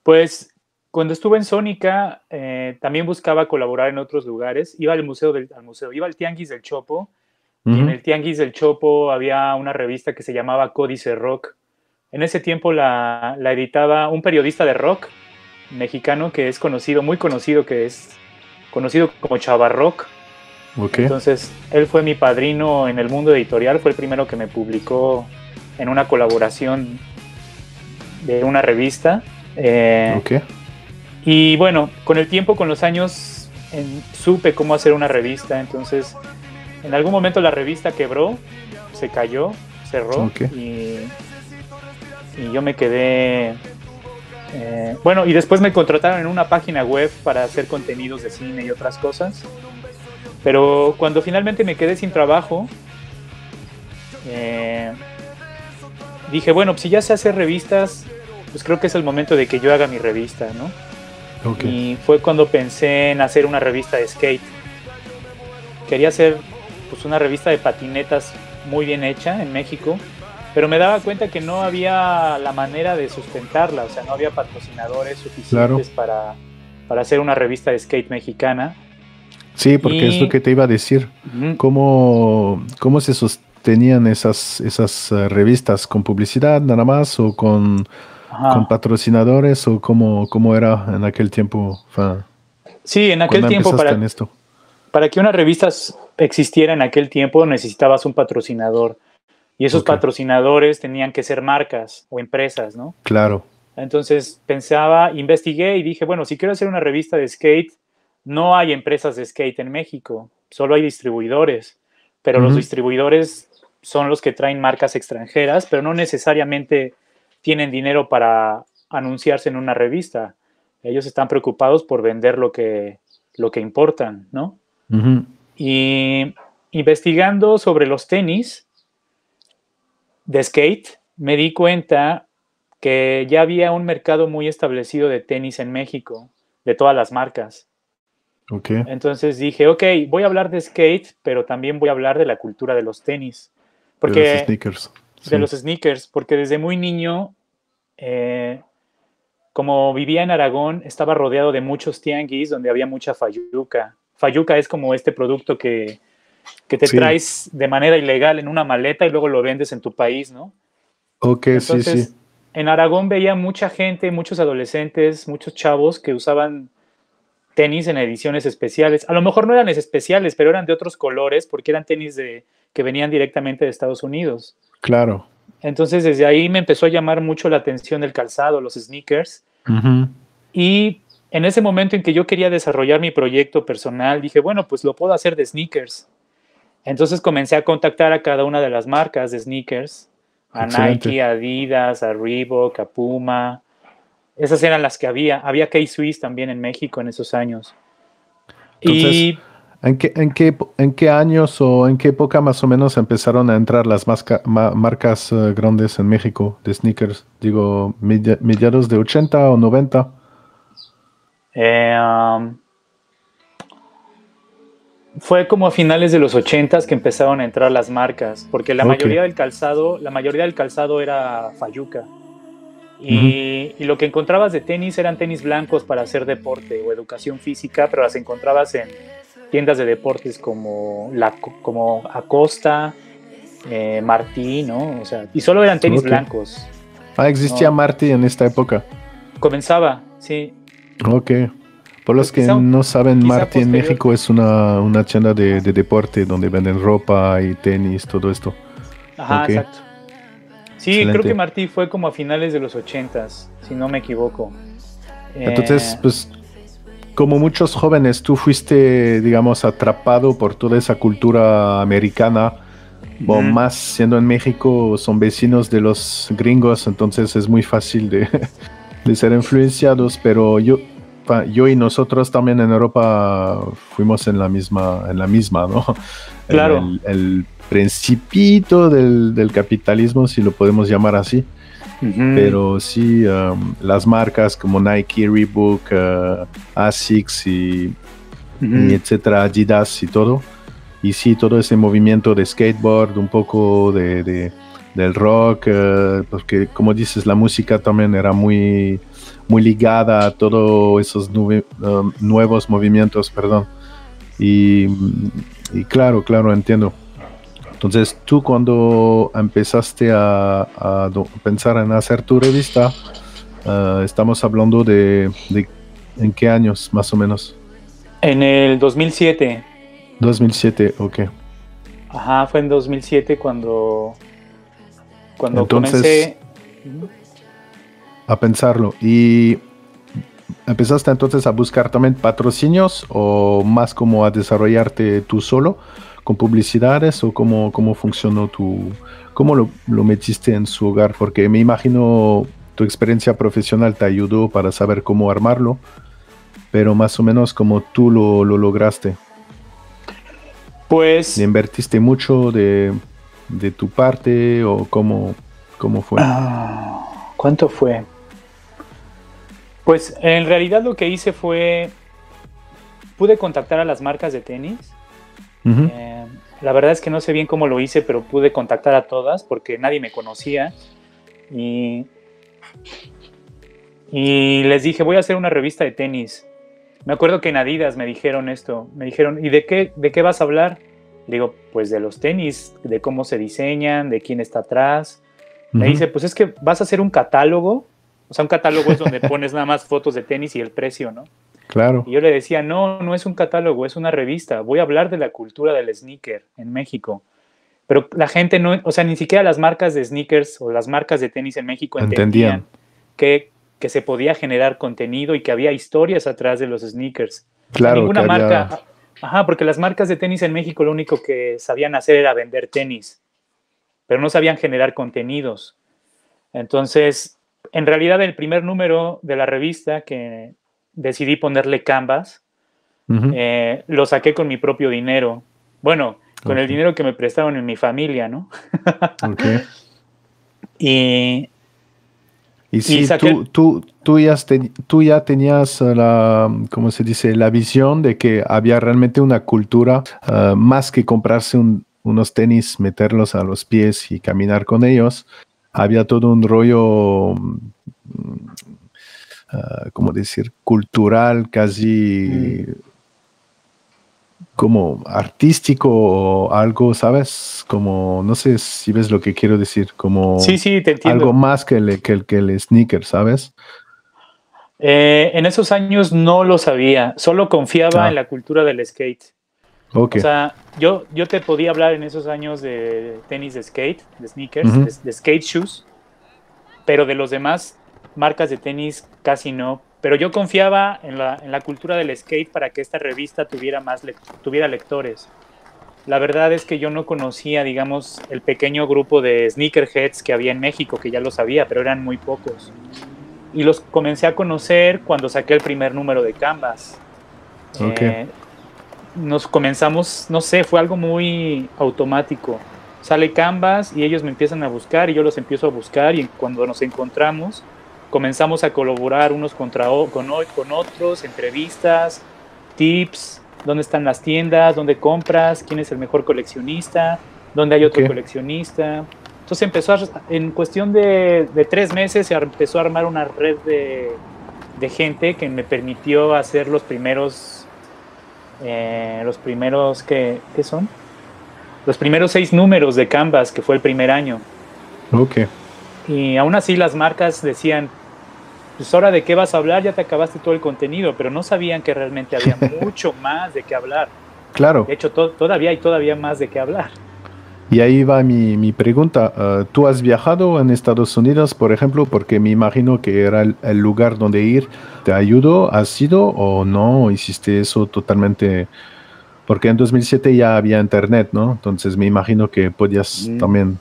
pues cuando estuve en Sónica eh, también buscaba colaborar en otros lugares. Iba al museo, del, al museo, iba al Tianguis del Chopo y en el Tianguis del Chopo había una revista que se llamaba Códice Rock. En ese tiempo la, editaba un periodista de rock mexicano que es conocido, muy conocido, que es conocido como Chavarrock. Okay. Entonces, él fue mi padrino en el mundo editorial, fue el primero que me publicó en una colaboración de una revista. Eh, Y bueno, con el tiempo, con los años, supe cómo hacer una revista, entonces en algún momento la revista quebró, se cayó, cerró y, yo me quedé... Eh, bueno, y después me contrataron en una página web para hacer contenidos de cine y otras cosas. Pero cuando finalmente me quedé sin trabajo, eh, dije, bueno, pues si ya sé hacer revistas, pues creo que es el momento de que yo haga mi revista, ¿no? Y fue cuando pensé en hacer una revista de skate. Quería hacer pues una revista de patinetas muy bien hecha en México, pero me daba cuenta que no había la manera de sustentarla, o sea, no había patrocinadores suficientes para, para hacer una revista de skate mexicana. Sí, porque es lo que te iba a decir. ¿Cómo, ¿Cómo, se sostenían esas, esas eh, revistas? ¿Con publicidad nada más o con, con patrocinadores o cómo, cómo, era en aquel tiempo? sí, en aquel tiempo para, esto? para que una revista existiera en aquel tiempo necesitabas un patrocinador. Y esos patrocinadores tenían que ser marcas o empresas, ¿no? Claro. Entonces pensaba, investigué y dije, bueno, si quiero hacer una revista de skate, no hay empresas de skate en México, solo hay distribuidores, pero los distribuidores son los que traen marcas extranjeras, pero no necesariamente tienen dinero para anunciarse en una revista. Ellos están preocupados por vender lo que, lo que importan, ¿no? Y investigando sobre los tenis de skate, me di cuenta que ya había un mercado muy establecido de tenis en México, de todas las marcas. Okay. Entonces dije, ok, voy a hablar de skate, pero también voy a hablar de la cultura de los tenis. Porque, de los sneakers. De los sneakers, porque desde muy niño, eh, como vivía en Aragón, estaba rodeado de muchos tianguis donde había mucha fayuca. Fayuca es como este producto que, te traes de manera ilegal en una maleta y luego lo vendes en tu país, ¿no? Ok, sí, sí. En Aragón veía mucha gente, muchos adolescentes, muchos chavos que usaban tenis en ediciones especiales. A lo mejor no eran especiales, pero eran de otros colores porque eran tenis de, que venían directamente de Estados Unidos. Claro. Entonces desde ahí me empezó a llamar mucho la atención el calzado, los sneakers. Y en ese momento en que yo quería desarrollar mi proyecto personal, dije, bueno, pues lo puedo hacer de sneakers. Entonces comencé a contactar a cada una de las marcas de sneakers, a Nike, a Adidas, a Reebok, a Puma. Esas eran las que había. Había K-Swiss también en México en esos años. y ¿en qué, en, qué, ¿En qué años o en qué época más o menos empezaron a entrar las marcas eh, grandes en México de sneakers? Digo, mediados de 80 o 90. Eh, um, fue como a finales de los 80 que empezaron a entrar las marcas, porque la mayoría del calzado, la mayoría del calzado era Fayuca. Y, lo que encontrabas de tenis eran tenis blancos para hacer deporte o educación física, pero las encontrabas en tiendas de deportes como, la, como Acosta, eh, Martí, ¿no? O sea, y solo eran tenis blancos. Ah, existía Martí en esta época. Comenzaba, sí. Ok. Por los pues que no saben, Martí en México es una, una tienda de, deporte donde venden ropa y tenis, todo esto. Ajá, exacto. Sí, creo que Martí fue como a finales de los ochentas, si no me equivoco. Entonces, eh, pues, como muchos jóvenes, tú fuiste, digamos, atrapado por toda esa cultura americana, o más siendo en México, son vecinos de los gringos, entonces es muy fácil de, de ser influenciados, pero yo, yo y nosotros también en Europa fuimos en la misma, en la misma, ¿no? Claro. El, el principito del, del capitalismo, si lo podemos llamar así. Pero sí, um, las marcas como Nike, Reebok, uh, Asics y, etcétera, Adidas y todo. Y sí, todo ese movimiento de skateboard, un poco de, de- del rock, eh, porque como dices, la música también era muy, muy ligada a todos esos um, nuevos movimientos, perdón. Y, y claro, claro, entiendo. Entonces, tú cuando empezaste a, pensar en hacer tu revista, eh, estamos hablando de, de en qué años más o menos. En el 2007. 2007, ok. Ajá, fue en 2007 cuando, cuando Entonces- comencé. A pensarlo. ¿Y empezaste entonces a buscar también patrocinios o más como a desarrollarte tú solo con publicidades o cómo, cómo funcionó tu... ¿Cómo lo, lo metiste en su hogar? Porque me imagino tu experiencia profesional te ayudó para saber cómo armarlo, pero más o menos como tú lo, lo lograste. Pues. ¿Le invertiste mucho de, de tu parte o cómo, cómo fue? Ah, ¿Cuánto fue? Pues en realidad lo que hice fue. Pude contactar a las marcas de tenis. Eh, la verdad es que no sé bien cómo lo hice, pero pude contactar a todas porque nadie me conocía. Y, y les dije, voy a hacer una revista de tenis. Me acuerdo que en Adidas me dijeron esto. Me dijeron, ¿y de qué, de qué vas a hablar? Digo, pues de los tenis, de cómo se diseñan, de quién está atrás. Me ujú. dice, pues es que vas a hacer un catálogo. O sea, un catálogo es donde pones nada más fotos de tenis y el precio, ¿no? Claro. Y yo le decía, no, no es un catálogo, es una revista. Voy a hablar de la cultura del sneaker en México. Pero la gente no, o sea, ni siquiera las marcas de sneakers o las marcas de tenis en México entendían, Entendían. que, que se podía generar contenido y que había historias atrás de los sneakers. Claro. Ninguna que había- marca, ajá, porque las marcas de tenis en México lo único que sabían hacer era vender tenis, pero no sabían generar contenidos. Entonces, en realidad el primer número de la revista que decidí ponerle Canvas, eh, lo saqué con mi propio dinero. Bueno, con el dinero que me prestaron en mi familia, ¿no? Ok. Y Y si saqué- tú, tú, tú, ya te- tú ya tenías la, ¿cómo se dice? La visión de que había realmente una cultura, eh, más que comprarse un- unos tenis, meterlos a los pies y caminar con ellos, había todo un rollo, mm, ah, ¿cómo decir? Cultural, casi como artístico o algo, ¿sabes? Como, no sé si ves lo que quiero decir, como sí, sí, te entiendo. algo más que el, que el, que el sneaker, ¿sabes? Eh, en esos años no lo sabía, solo confiaba Ah. en la cultura del skate. O sea, yo, yo te podía hablar en esos años de tenis de skate, de sneakers, de skate shoes, pero de los demás marcas de tenis casi no. Pero yo confiaba en la, en la cultura del skate para que esta revista tuviera más lec- tuviera lectores. La verdad es que yo no conocía, digamos, el pequeño grupo de sneakerheads que había en México, que ya lo sabía, pero eran muy pocos. Y los comencé a conocer cuando saqué el primer número de Canvas. Ok. Eh, nos comenzamos, no sé, fue algo muy automático. Sale Canvas y ellos me empiezan a buscar y yo los empiezo a buscar y cuando nos encontramos comenzamos a colaborar unos contra con, con otros, entrevistas, tips, dónde están las tiendas, dónde compras, quién es el mejor coleccionista, dónde hay otro coleccionista. Entonces empezó a, en cuestión de, de tres meses se empezó a armar una red de, de gente que me permitió hacer los primeros, eh, los primeros, ¿qué, ¿qué son? Los primeros seis números de Canvas, que fue el primer año. Ok. Y aún así las marcas decían, pues ahora de qué vas a hablar, ya te acabaste todo el contenido, pero no sabían que realmente había mucho más de qué hablar. Claro. De hecho, to- todavía hay todavía más de qué hablar. Y ahí va mi, mi pregunta. Uh, ¿Tú has viajado en Estados Unidos, por ejemplo? Porque me imagino que era el, el lugar donde ir. ¿Te ayudó? ¿Has ido o no? ¿Hiciste eso totalmente? Porque en 2007 ya había internet, ¿no? Entonces me imagino que podías Mm. también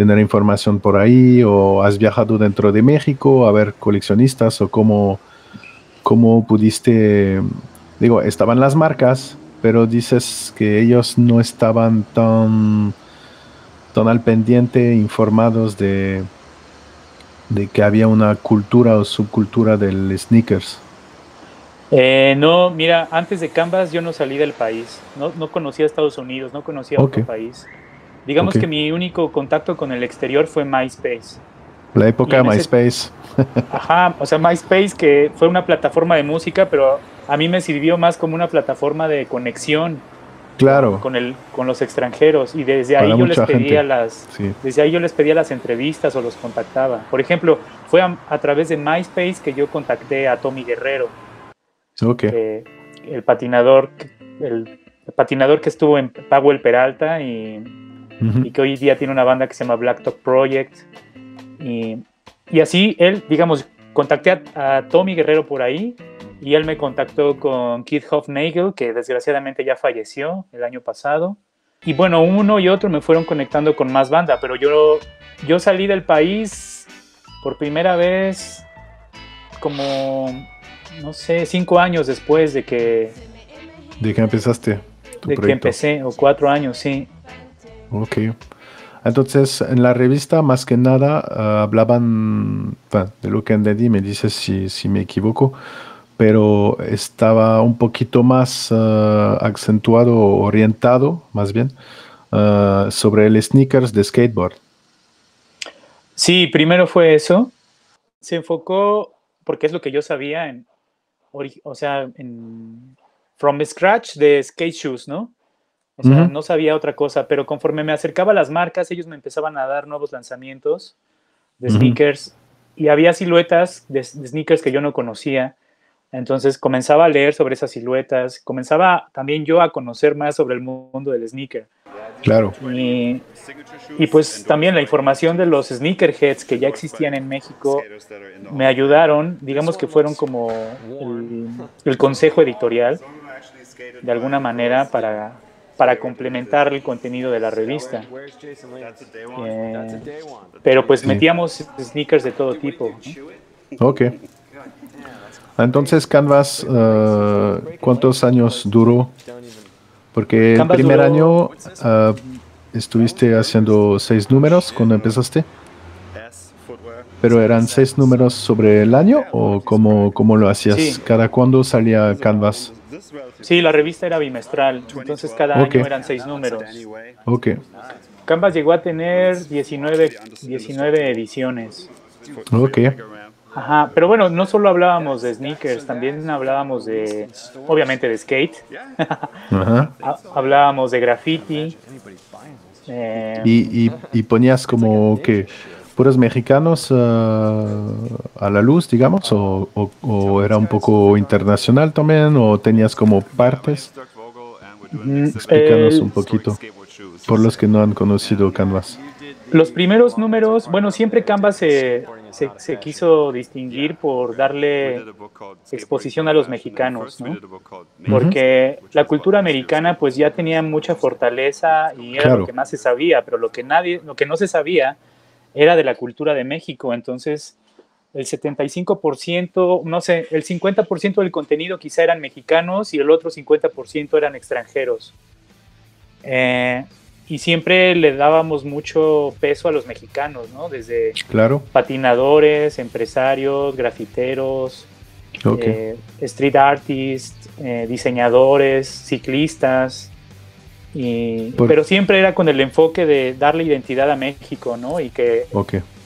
tener información por ahí o has viajado dentro de México a ver coleccionistas o cómo, cómo pudiste, digo, estaban las marcas, pero dices que ellos no estaban tan, tan al pendiente, informados de, de que había una cultura o subcultura del sneakers. Eh, no, mira, antes de Canvas yo no salí del país, no, no conocía Estados Unidos, no conocía otro país. Digamos que mi único contacto con el exterior fue MySpace. La época de MySpace. ajá, o sea, MySpace que fue una plataforma de música, pero a mí me sirvió más como una plataforma de conexión. Claro. Con, el, con los extranjeros y desde ahí yo les pedía las desde ahí yo les pedía las entrevistas o los contactaba. Por ejemplo, fue a, través de MySpace que yo contacté a Tommy Guerrero. Okay. el patinador el, patinador que estuvo en Powell Peralta y, y que hoy día tiene una banda que se llama Black Talk Project y, así él, digamos, contacté a, Tommy Guerrero por ahí y él me contactó con Keith Hofnagel, que desgraciadamente ya falleció el año pasado. Y bueno, uno y otro me fueron conectando con más banda, pero yo, yo salí del país por primera vez como, no sé, cinco años después de que... De que empezaste. de que empecé, o cuatro años, sí. Ok. Entonces, en la revista, más que nada, ah, hablaban, de lo que entendí, me dices si, si me equivoco, pero estaba un poquito más uh, acentuado, orientado, más bien, ah, sobre el sneakers de skateboard. Sí, primero fue eso. Se enfocó, porque es lo que yo sabía, en, o sea, en from scratch de skate shoes, ¿no? O sea, no sabía otra cosa, pero conforme me acercaba a las marcas, ellos me empezaban a dar nuevos lanzamientos de sneakers y había siluetas de, sneakers que yo no conocía. Entonces comenzaba a leer sobre esas siluetas, comenzaba también yo a conocer más sobre el mundo del sneaker. Claro. Y, y, pues también la información de los sneakerheads que ya existían en México me ayudaron, digamos que fueron como el, el consejo editorial, de alguna manera, para, para complementar el contenido de la revista. Eh, pero pues metíamos sneakers de todo tipo. Ok. Entonces, Canvas, uh, ¿cuántos años duró? Porque el primer año uh, estuviste haciendo seis números cuando empezaste. ¿Pero eran seis números sobre el año o cómo, cómo lo hacías? ¿Cada cuándo salía Canvas? Sí, la revista era bimestral, entonces cada año eran seis números. Ok. Canvas llegó a tener 19, 19 ediciones. Ok. Ajá, pero bueno, no solo hablábamos de sneakers, también hablábamos de, obviamente, de skate. Ajá. hablábamos de graffiti. Eh, y, y, ponías como que puros mexicanos ah, a la luz, digamos, o, era un poco internacional también, o tenías como partes. Explícanos un poquito, por los que no han conocido Canvas. Los primeros números, bueno, siempre Canvas se, se, quiso distinguir por darle exposición a los mexicanos, ¿no? Porque la cultura americana pues ya tenía mucha fortaleza y era lo que más se sabía, pero lo que nadie, lo que no se sabía era de la cultura de México, entonces el 75%, no sé, el 50% del contenido quizá eran mexicanos y el otro 50% eran extranjeros. Eh, y siempre le dábamos mucho peso a los mexicanos, ¿no? Desde claro. patinadores, empresarios, grafiteros, eh, street artists, eh, diseñadores, ciclistas, pero siempre era con el enfoque de darle identidad a México, ¿no? Y que,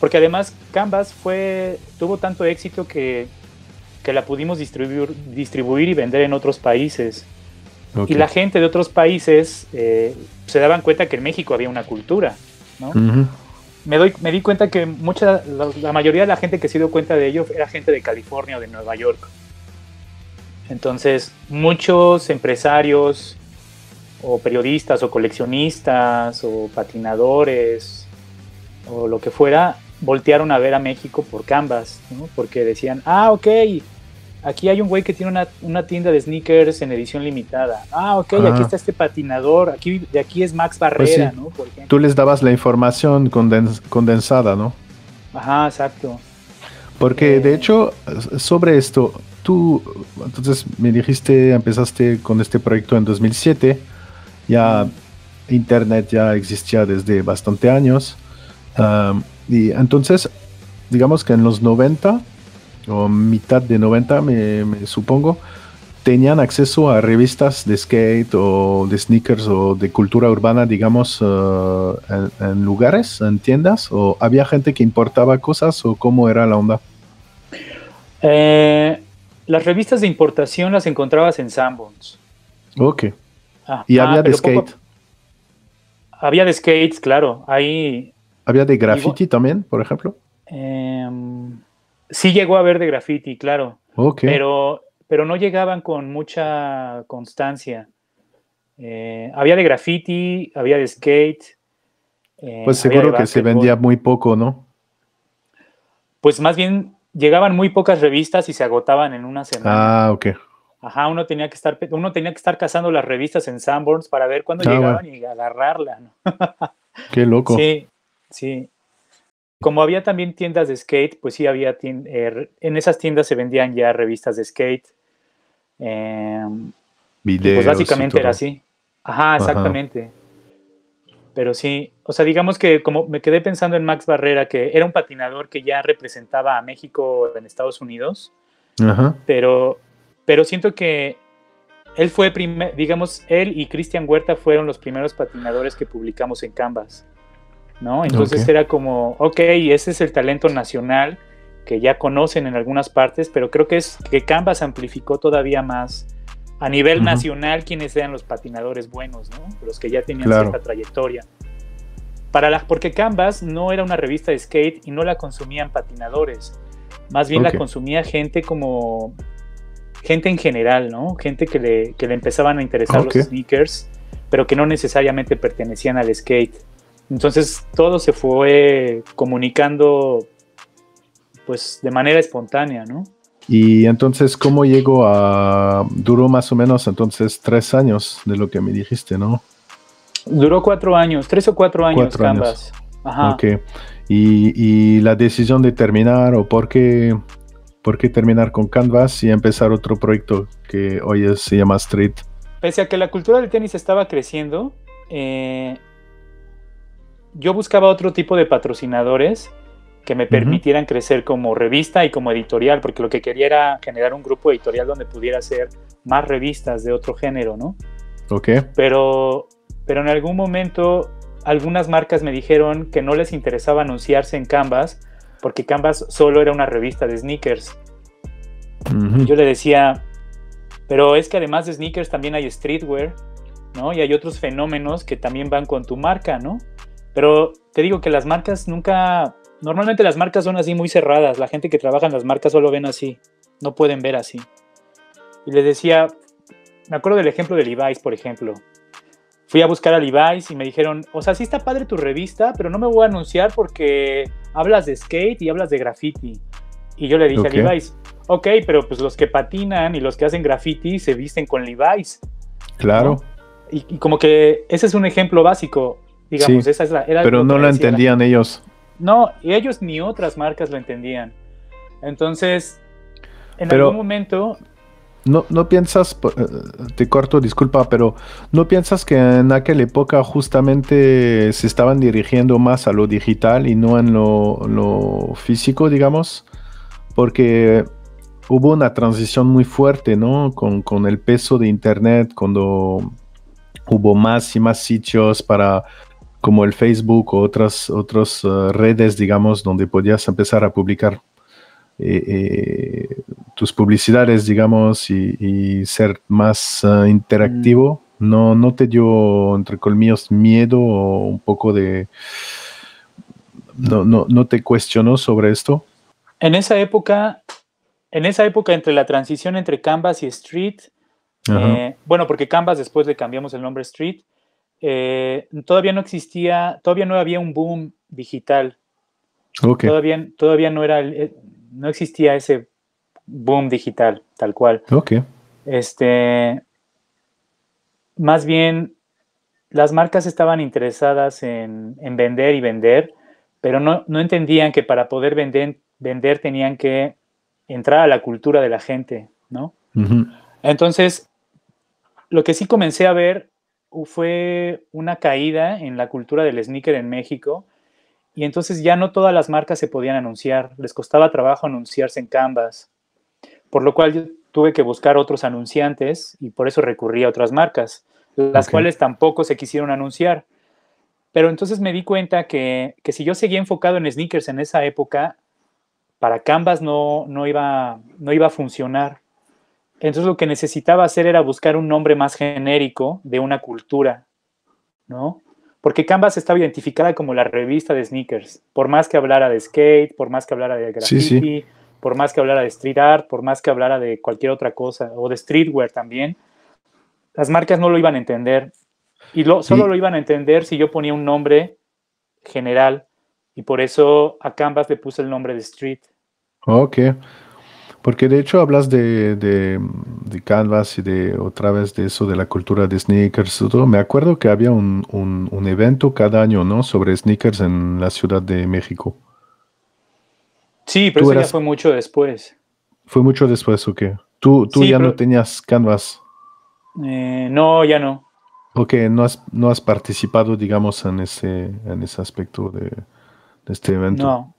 porque además Canvas fue, tuvo tanto éxito que, que la pudimos distribuir, distribuir y vender en otros países. Y la gente de otros países eh, se daban cuenta que en México había una cultura, ¿no? me, doy, me di cuenta que mucha, la, la, mayoría de la gente que se dio cuenta de ello era gente de California o de Nueva York. Entonces, muchos empresarios, o periodistas o coleccionistas o patinadores o lo que fuera, voltearon a ver a México por Canvas, porque decían, ah, ok, aquí hay un güey que tiene una, una, tienda de sneakers en edición limitada. Ah, ok, aquí está este patinador, aquí, de aquí es Max pues Barrera, ¿no? Tú les dabas la información condensada, ¿no? Ajá, exacto. Porque de Eh. hecho, sobre esto, tú, entonces me dijiste, empezaste con este proyecto en 2007, ya Internet ya existía desde bastante años, um, y entonces, digamos que en los 90, o mitad de 90, me, me supongo, tenían acceso a revistas de skate o de sneakers o de cultura urbana, digamos, uh, en, en lugares, en tiendas, o había gente que importaba cosas o cómo era la onda. Eh, las revistas de importación las encontrabas en Sanborns. Ok. Ah, Y ah, había de pero poco- skate. había de skates, claro. Ahí Había de graffiti también, por ejemplo. em, sí llegó a haber de graffiti, claro. Ok. pero, pero no llegaban con mucha constancia. Eh, había de graffiti, había de skate. eh, pues de seguro que se vendía muy poco, ¿no? Pues más bien llegaban muy pocas revistas y se agotaban en una semana. Ah, ok. Ajá, uno tenía que estar, uno tenía que estar cazando las revistas en Sanborns para ver cuándo Ah, llegaban y agarrarla. ¿no? Qué loco. Sí, sí. Como había también tiendas de skate, pues sí había eh, en esas tiendas se vendían ya revistas de skate. Em, Y Videos. pues básicamente era así. Ajá, exactamente. Pero sí, o sea, digamos que como me quedé pensando en Max Barrera, que era un patinador que ya representaba a México en Estados Unidos, Ajá. pero, pero siento que él fue, primer, digamos, él y Cristian Huerta fueron los primeros patinadores que publicamos en Canvas, ¿no? Entonces era como, ok, ese es el talento nacional que ya conocen en algunas partes, pero creo que es que Canvas amplificó todavía más a nivel nacional quiénes eran los patinadores buenos, ¿no? Los que ya tenían Claro. cierta trayectoria. Para la, porque Canvas no era una revista de skate y no la consumían patinadores. Más bien la consumía gente como gente en general, ¿no? Gente que le, que le empezaban a interesar los sneakers, pero que no necesariamente pertenecían al skate. Entonces todo se fue comunicando pues de manera espontánea, ¿no? Y entonces, ¿cómo llegó a... Duró más o menos entonces tres años de lo que me dijiste, ¿no? Duró cuatro años, tres o cuatro años Cuatro años. Canvas. Ajá. Ok. Y, y la decisión de terminar o por qué, por qué terminar con Canvas y empezar otro proyecto que hoy es- se llama Street. Pese a que la cultura del tenis estaba creciendo, eh, yo buscaba otro tipo de patrocinadores que me permitieran crecer como revista y como editorial, porque lo que quería era generar un grupo editorial donde pudiera hacer más revistas de otro género, ¿no? Ok. Pero, pero en algún momento algunas marcas me dijeron que no les interesaba anunciarse en Canvas porque Canvas solo era una revista de sneakers. Y yo le decía, pero es que además de sneakers también hay streetwear, ¿no? Y hay otros fenómenos que también van con tu marca, ¿no? Pero te digo que las marcas nunca, normalmente las marcas son así muy cerradas, la gente que trabaja en las marcas solo ven así, no pueden ver así. Y les decía, me acuerdo del ejemplo de Levi's, por ejemplo. Fui a buscar a Levi's y me dijeron, o sea, sí está padre tu revista, pero no me voy a anunciar porque hablas de skate y hablas de graffiti. Y yo le dije a Levi's, ok, pero pues los que patinan y los que hacen graffiti se visten con Levi's. Claro. Y, y como que ese es un ejemplo básico, digamos, Sí, esa es la... era Pero no lo la- entendían ellos. No, y ellos ni otras marcas lo entendían. Entonces, en Pero- algún momento, No, no piensas, eh, te corto, disculpa, pero no piensas que en aquella época justamente se estaban dirigiendo más a lo digital y no en lo, físico, digamos, porque hubo una transición muy fuerte, ¿no? Con, con el peso de Internet, cuando hubo más y más sitios para como el Facebook o otras, otras eh, redes, digamos, donde podías empezar a publicar eh, eh, tus publicidades, digamos, y, y ser más eh, interactivo, ¿no, ¿no te dio, entre colmillos, miedo o un poco de... No, no, ¿No te cuestionó sobre esto? en esa época, en esa época entre la transición entre Canvas y Street, eh, bueno, porque Canvas después le cambiamos el nombre Street, eh, todavía no existía, todavía no había un boom digital. ok, Todavía, todavía no era, no existía ese boom digital, tal cual. ok, Este, más bien, las marcas estaban interesadas en, en vender y vender, pero no, no entendían que para poder vender vender tenían que entrar a la cultura de la gente, ¿no? Entonces, lo que sí comencé a ver fue una caída en la cultura del sneaker en México y entonces ya no todas las marcas se podían anunciar, les costaba trabajo anunciarse en Canvas, por lo cual yo tuve que buscar otros anunciantes y por eso recurrí a otras marcas, las cuales tampoco se quisieron anunciar. Pero entonces me di cuenta que, que si yo seguía enfocado en sneakers en esa época, para Canvas no, no, iba, no iba a funcionar. Entonces lo que necesitaba hacer era buscar un nombre más genérico de una cultura, ¿no? Porque Canvas estaba identificada como la revista de sneakers, por más que hablara de skate, por más que hablara de graffiti, sí. por más que hablara de street art, por más que hablara de cualquier otra cosa, o de streetwear también, las marcas no lo iban a entender. Y lo, solo lo iban a entender si yo ponía un nombre general. Y por eso a Canvas le puse el nombre de Street. Ok. Porque de hecho hablas de, de, de Canvas y de otra vez de eso de la cultura de sneakers. todo. Me acuerdo que había un, un, un evento cada año, ¿no? Sobre sneakers en la Ciudad de México. Sí, pero eso eras- ya fue mucho después. ¿Fue mucho después o qué? Tú, tú Sí, ya no tenías Canvas. Eh, no, ya no. Ok, no has, no has participado, digamos, en ese, en ese aspecto de, de este evento. No.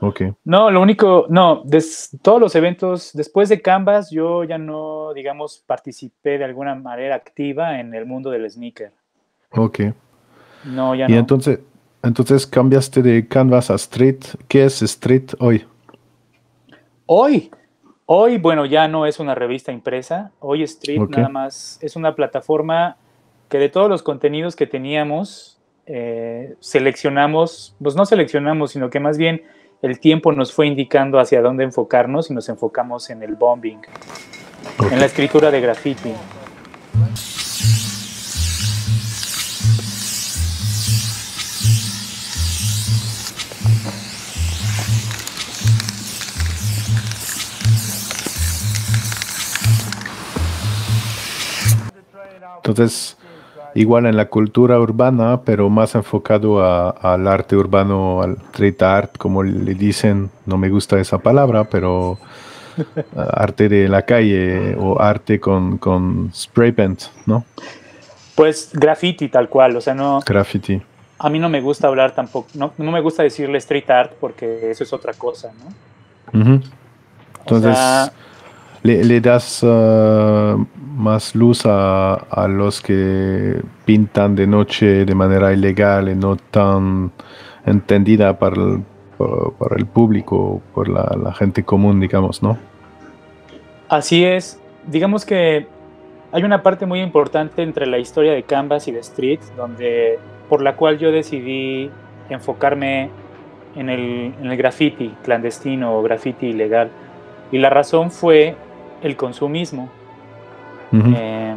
Ok. No, lo único, no, des- todos los eventos, después de Canvas, yo ya no, digamos, participé de alguna manera activa en el mundo del sneaker. Ok. No, ya Y no. entonces, entonces cambiaste de Canvas a Street. ¿Qué es Street hoy? Hoy, hoy, bueno, ya no es una revista impresa. Hoy Street nada más es una plataforma que de todos los contenidos que teníamos, eh, seleccionamos, pues no seleccionamos, sino que más bien el tiempo nos fue indicando hacia dónde enfocarnos y nos enfocamos en el bombing, en la escritura de graffiti. Entonces, igual en la cultura urbana, pero más enfocado a- al arte urbano, al street art, como le dicen. No me gusta esa palabra, pero ah, arte de la calle o arte con, con spray paint, ¿no? Pues graffiti tal cual, o sea, no, Graffiti. a mí no me gusta hablar tampoco, no, no me gusta decirle street art porque eso es otra cosa, ¿no? Entonces, sea, le, le das ah, más luz a, a los que pintan de noche de manera ilegal y no tan entendida para el, pa- para el público, por la, la gente común, digamos, ¿no? Así es. Digamos que hay una parte muy importante entre la historia de Canvas y de Street, donde por la cual yo decidí enfocarme en el, en el graffiti clandestino o graffiti ilegal. Y la razón fue el consumismo. Eh,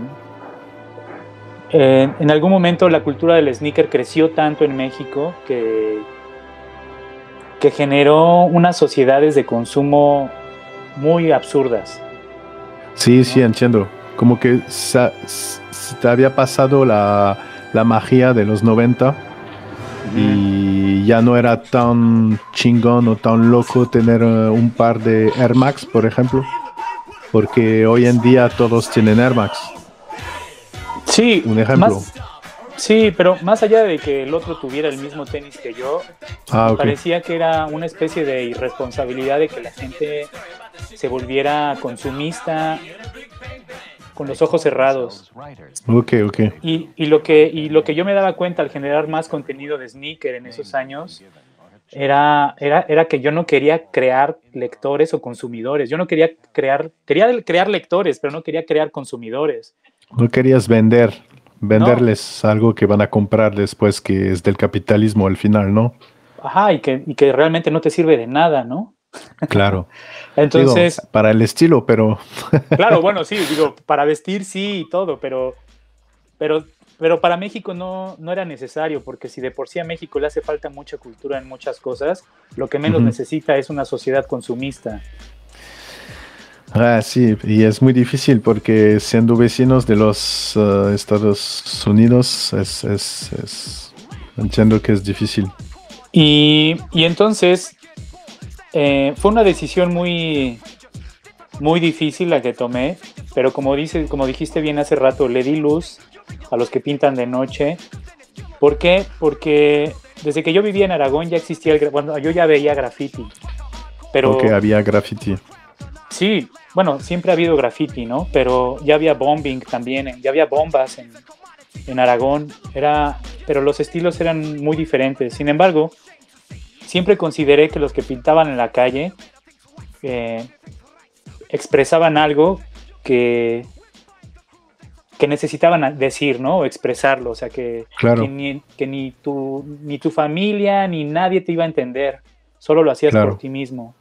en, en algún momento la cultura del sneaker creció tanto en México que, que generó unas sociedades de consumo muy absurdas. Sí, sí, entiendo. Como que se te había pasado la, la magia de los 90 y ya no era tan chingón o tan loco tener eh, un par de Air Max, por ejemplo. Porque hoy en día todos tienen Air Max. Sí, Un ejemplo. más- sí, pero más allá de que el otro tuviera el mismo tenis que yo, Ah, parecía que era una especie de irresponsabilidad de que la gente se volviera consumista con los ojos cerrados. Ok, ok. Y, y lo que, y lo que yo me daba cuenta al generar más contenido de sneaker en esos años era, era, era que yo no quería crear lectores o consumidores. Yo no quería crear, quería crear lectores, pero no quería crear consumidores. No querías vender, venderles algo que van a comprar después que es del capitalismo al final, ¿no? Ajá, y que, y que realmente no te sirve de nada, ¿no? Claro. Entonces, Digo, para el estilo, pero claro, bueno, sí, digo, para vestir sí y todo, pero, pero, pero para México no, no era necesario, porque si de por sí a México le hace falta mucha cultura en muchas cosas, lo que menos necesita es una sociedad consumista. Ah, sí, y es muy difícil porque siendo vecinos de los eh, Estados Unidos es, es, es- entiendo que es difícil. Y, y entonces, Eh, fue una decisión muy, muy difícil la que tomé, pero como, dice, como dijiste bien hace rato, le di luz a los que pintan de noche. ¿Por qué? Porque desde que yo vivía en Aragón ya existía el... Bueno, yo ya veía graffiti. Pero... Porque había graffiti. Sí, bueno, siempre ha habido graffiti, ¿no? Pero ya había bombing también, ya había bombas en, en Aragón, era, pero los estilos eran muy diferentes. Sin embargo, siempre consideré que los que pintaban en la calle eh, expresaban algo que, que necesitaban decir, ¿no? O expresarlo, o sea, que, Claro. que, ni, que ni, tu, ni tu familia ni nadie te iba a entender, solo lo hacías Claro. por ti mismo.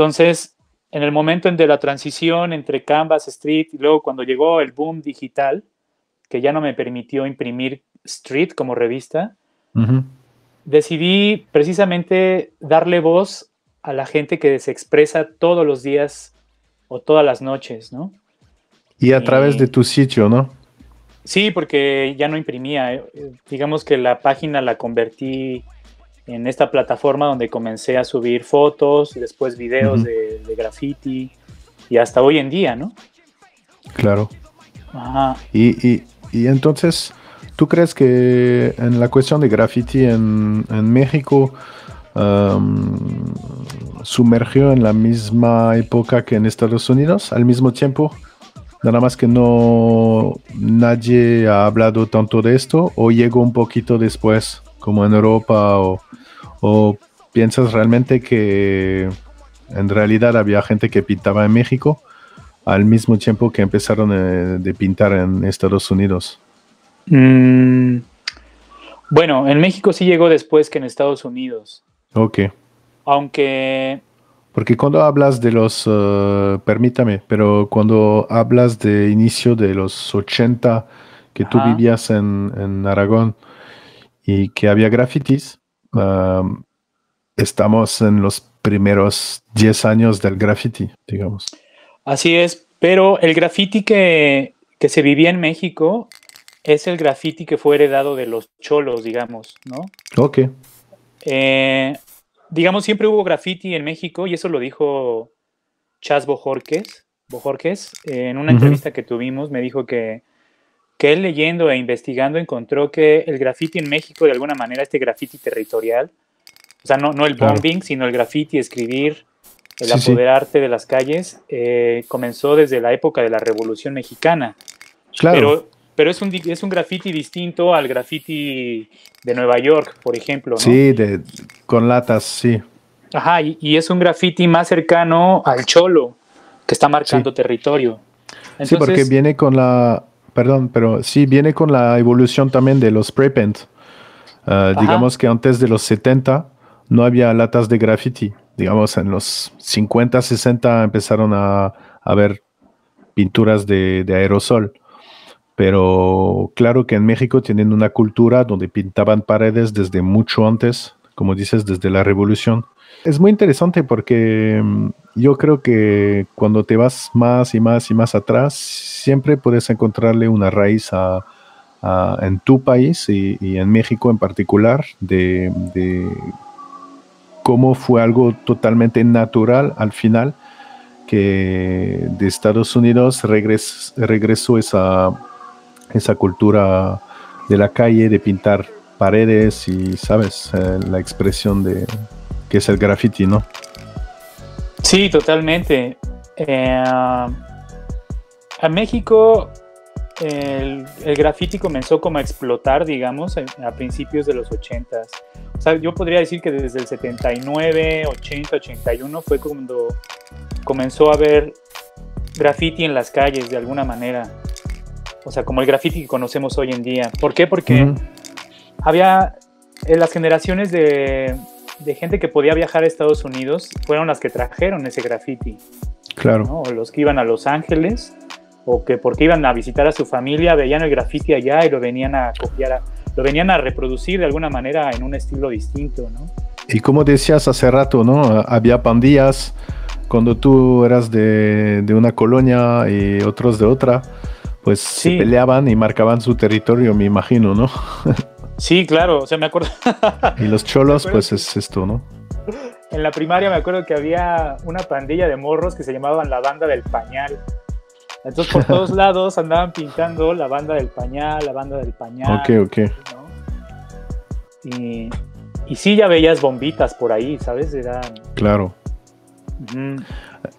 Entonces, en el momento en de la transición entre Canvas, Street y luego cuando llegó el boom digital, que ya no me permitió imprimir Street como revista, decidí precisamente darle voz a la gente que se expresa todos los días o todas las noches, ¿no? Y a través Y- de tu sitio, ¿no? Sí, porque ya no imprimía. eh, Digamos que la página la convertí en esta plataforma donde comencé a subir fotos y después videos de, de graffiti y hasta hoy en día, ¿no? Claro. Ajá. Y, y- y entonces, ¿tú crees que en la cuestión de graffiti en, en México am, sumergió en la misma época que en Estados Unidos, al mismo tiempo? Nada más que no nadie ha hablado tanto de esto o llegó un poquito después, como en Europa o, o piensas realmente que en realidad había gente que pintaba en México al mismo tiempo que empezaron eh, de pintar en Estados Unidos. Mm, bueno, en México sí llegó después que en Estados Unidos, Ok. aunque Porque cuando hablas de los, eh, permítame, pero cuando hablas de inicio de los 80, que tú vivías en, en Aragón y que había grafitis, am, estamos en los primeros 10 años del graffiti, digamos. así es, pero el graffiti que, que se vivía en México es el graffiti que fue heredado de los cholos, digamos, ¿no? Ok, Eh, digamos, siempre hubo graffiti en México y eso lo dijo Chas Bojorquez eh, en una entrevista que tuvimos, me dijo que, que él leyendo e investigando encontró que el graffiti en México, de alguna manera, este graffiti territorial, o sea, no, no el Claro. bombing, sino el graffiti, escribir, el Sí, sí. apoderarte de las calles, eh, comenzó desde la época de la Revolución Mexicana. claro. Pero, pero es un, es un graffiti distinto al graffiti de Nueva York, por ejemplo, ¿no? Sí, de, con latas, sí. Ajá, y, y es un graffiti más cercano al cholo, que está marcando territorio. sí, porque viene con la, perdón, pero sí, viene con la evolución también de los spray paint. Ah, digamos que antes de los 70 no había latas de graffiti. Digamos, en los 50, 60 empezaron a, ver pinturas de, de aerosol. Pero claro que en México tienen una cultura donde pintaban paredes desde mucho antes, como dices, desde la revolución. Es muy interesante porque mm, yo creo que cuando te vas más y más y más atrás, siempre puedes encontrarle una raíz en tu país y, en México en particular de, cómo fue algo totalmente natural al final que de Estados Unidos regres- regresó esa, esa cultura de la calle, de pintar paredes y, ¿sabes? Eh, la expresión de que es el graffiti, ¿no? sí, totalmente. Eh, a México el, el graffiti comenzó como a explotar, digamos, a, principios de los 80. O sea, yo podría decir que desde el 79, 80, 81 fue cuando comenzó a haber graffiti en las calles de alguna manera. O sea, como el graffiti que conocemos hoy en día. ¿Por qué? Porque había en las generaciones de, de gente que podía viajar a Estados Unidos fueron las que trajeron ese graffiti. Claro. ¿no? O los que iban a Los Ángeles o que porque iban a visitar a su familia veían el graffiti allá y lo venían a copiar, a- lo venían a reproducir de alguna manera en un estilo distinto, ¿no? Y como decías hace rato, ¿no? Había pandillas cuando tú eras de, de una colonia y otros de otra, pues Sí. se peleaban y marcaban su territorio, me imagino, ¿no? Sí, claro, o sea, me acuerdo Y los cholos, pues es esto, ¿no? en la primaria me acuerdo que había una pandilla de morros que se llamaban la banda del pañal. Entonces por todos lados andaban pintando la banda del pañal, la banda del pañal. Ok, ok. ¿no? Y, y sí, ya veías bombitas por ahí, ¿sabes? Eran. Claro.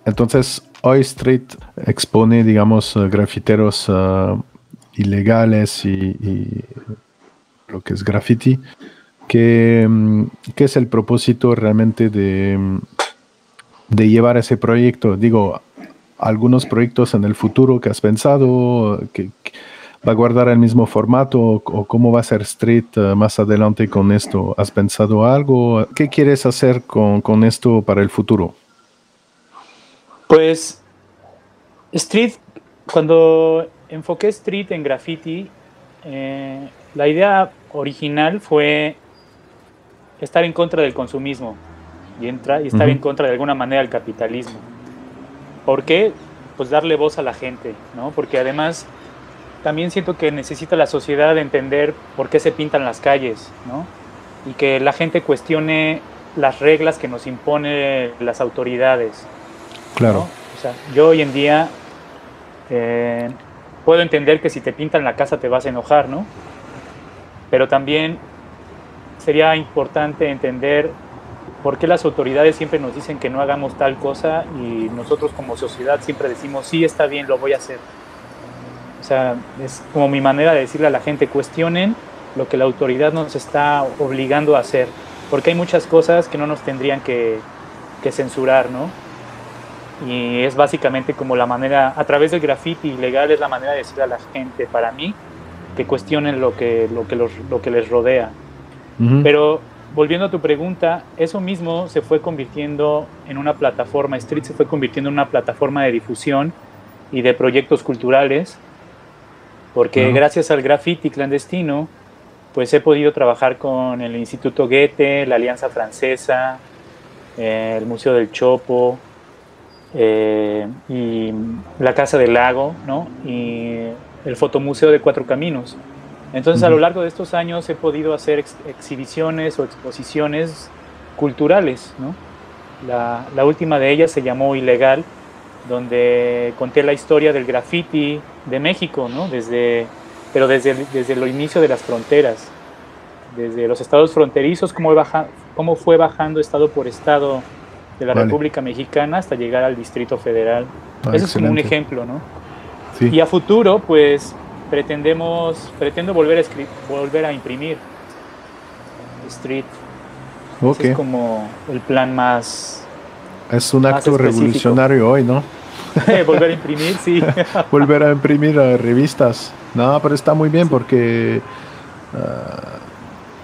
Entonces, hoy Street expone, digamos, eh, grafiteros eh, ilegales y, y lo que es graffiti. ¿Qué, mm, qué es el propósito realmente de, mm, de llevar ese proyecto? Digo, algunos proyectos en el futuro que has pensado, que, que va a guardar el mismo formato o, o cómo va a ser Street eh, más adelante con esto. ¿Has pensado algo? ¿Qué quieres hacer con, con esto para el futuro? Pues Street, cuando enfoqué Street en graffiti, eh, la idea original fue estar en contra del consumismo y, entra, y estar en contra de alguna manera del capitalismo. ¿Por qué? Pues darle voz a la gente, ¿no? Porque además también siento que necesita la sociedad entender por qué se pintan las calles, ¿no? Y que la gente cuestione las reglas que nos imponen las autoridades. Claro. ¿no? O sea, yo hoy en día eh, puedo entender que si te pintan la casa te vas a enojar, ¿no? Pero también sería importante entender por qué las autoridades siempre nos dicen que no hagamos tal cosa y nosotros como sociedad siempre decimos, sí, está bien, lo voy a hacer. O sea, es como mi manera de decirle a la gente, cuestionen lo que la autoridad nos está obligando a hacer, porque hay muchas cosas que no nos tendrían que, que censurar, ¿no? y es básicamente como la manera, a través del graffiti ilegal es la manera de decirle a la gente, para mí, que cuestionen lo que, lo que, los, lo que les rodea. Ujú. Pero volviendo a tu pregunta, eso mismo se fue convirtiendo en una plataforma, Street se fue convirtiendo en una plataforma de difusión y de proyectos culturales, porque Ajá. gracias al graffiti clandestino, pues he podido trabajar con el Instituto Goethe, la Alianza Francesa, eh, el Museo del Chopo, eh, y la Casa del Lago, ¿no? Y el Fotomuseo de Cuatro Caminos. Entonces, a lo largo de estos años he podido hacer ex- exhibiciones o exposiciones culturales, ¿no? La, la última de ellas se llamó Ilegal, donde conté la historia del graffiti de México, ¿no? Desde, pero desde, desde el inicio de las fronteras, desde los estados fronterizos, cómo, baja, cómo fue bajando estado por estado de la Vale. República Mexicana hasta llegar al Distrito Federal. Ah, Eso es como un ejemplo, ¿no? Sí. Y a futuro, pues pretendemos, pretendo volver a, escri- volver a imprimir Street. Ese es como el plan más. Es un más acto específico. revolucionario hoy, ¿no? volver a imprimir, sí. Volver a imprimir eh, revistas. No, pero está muy bien porque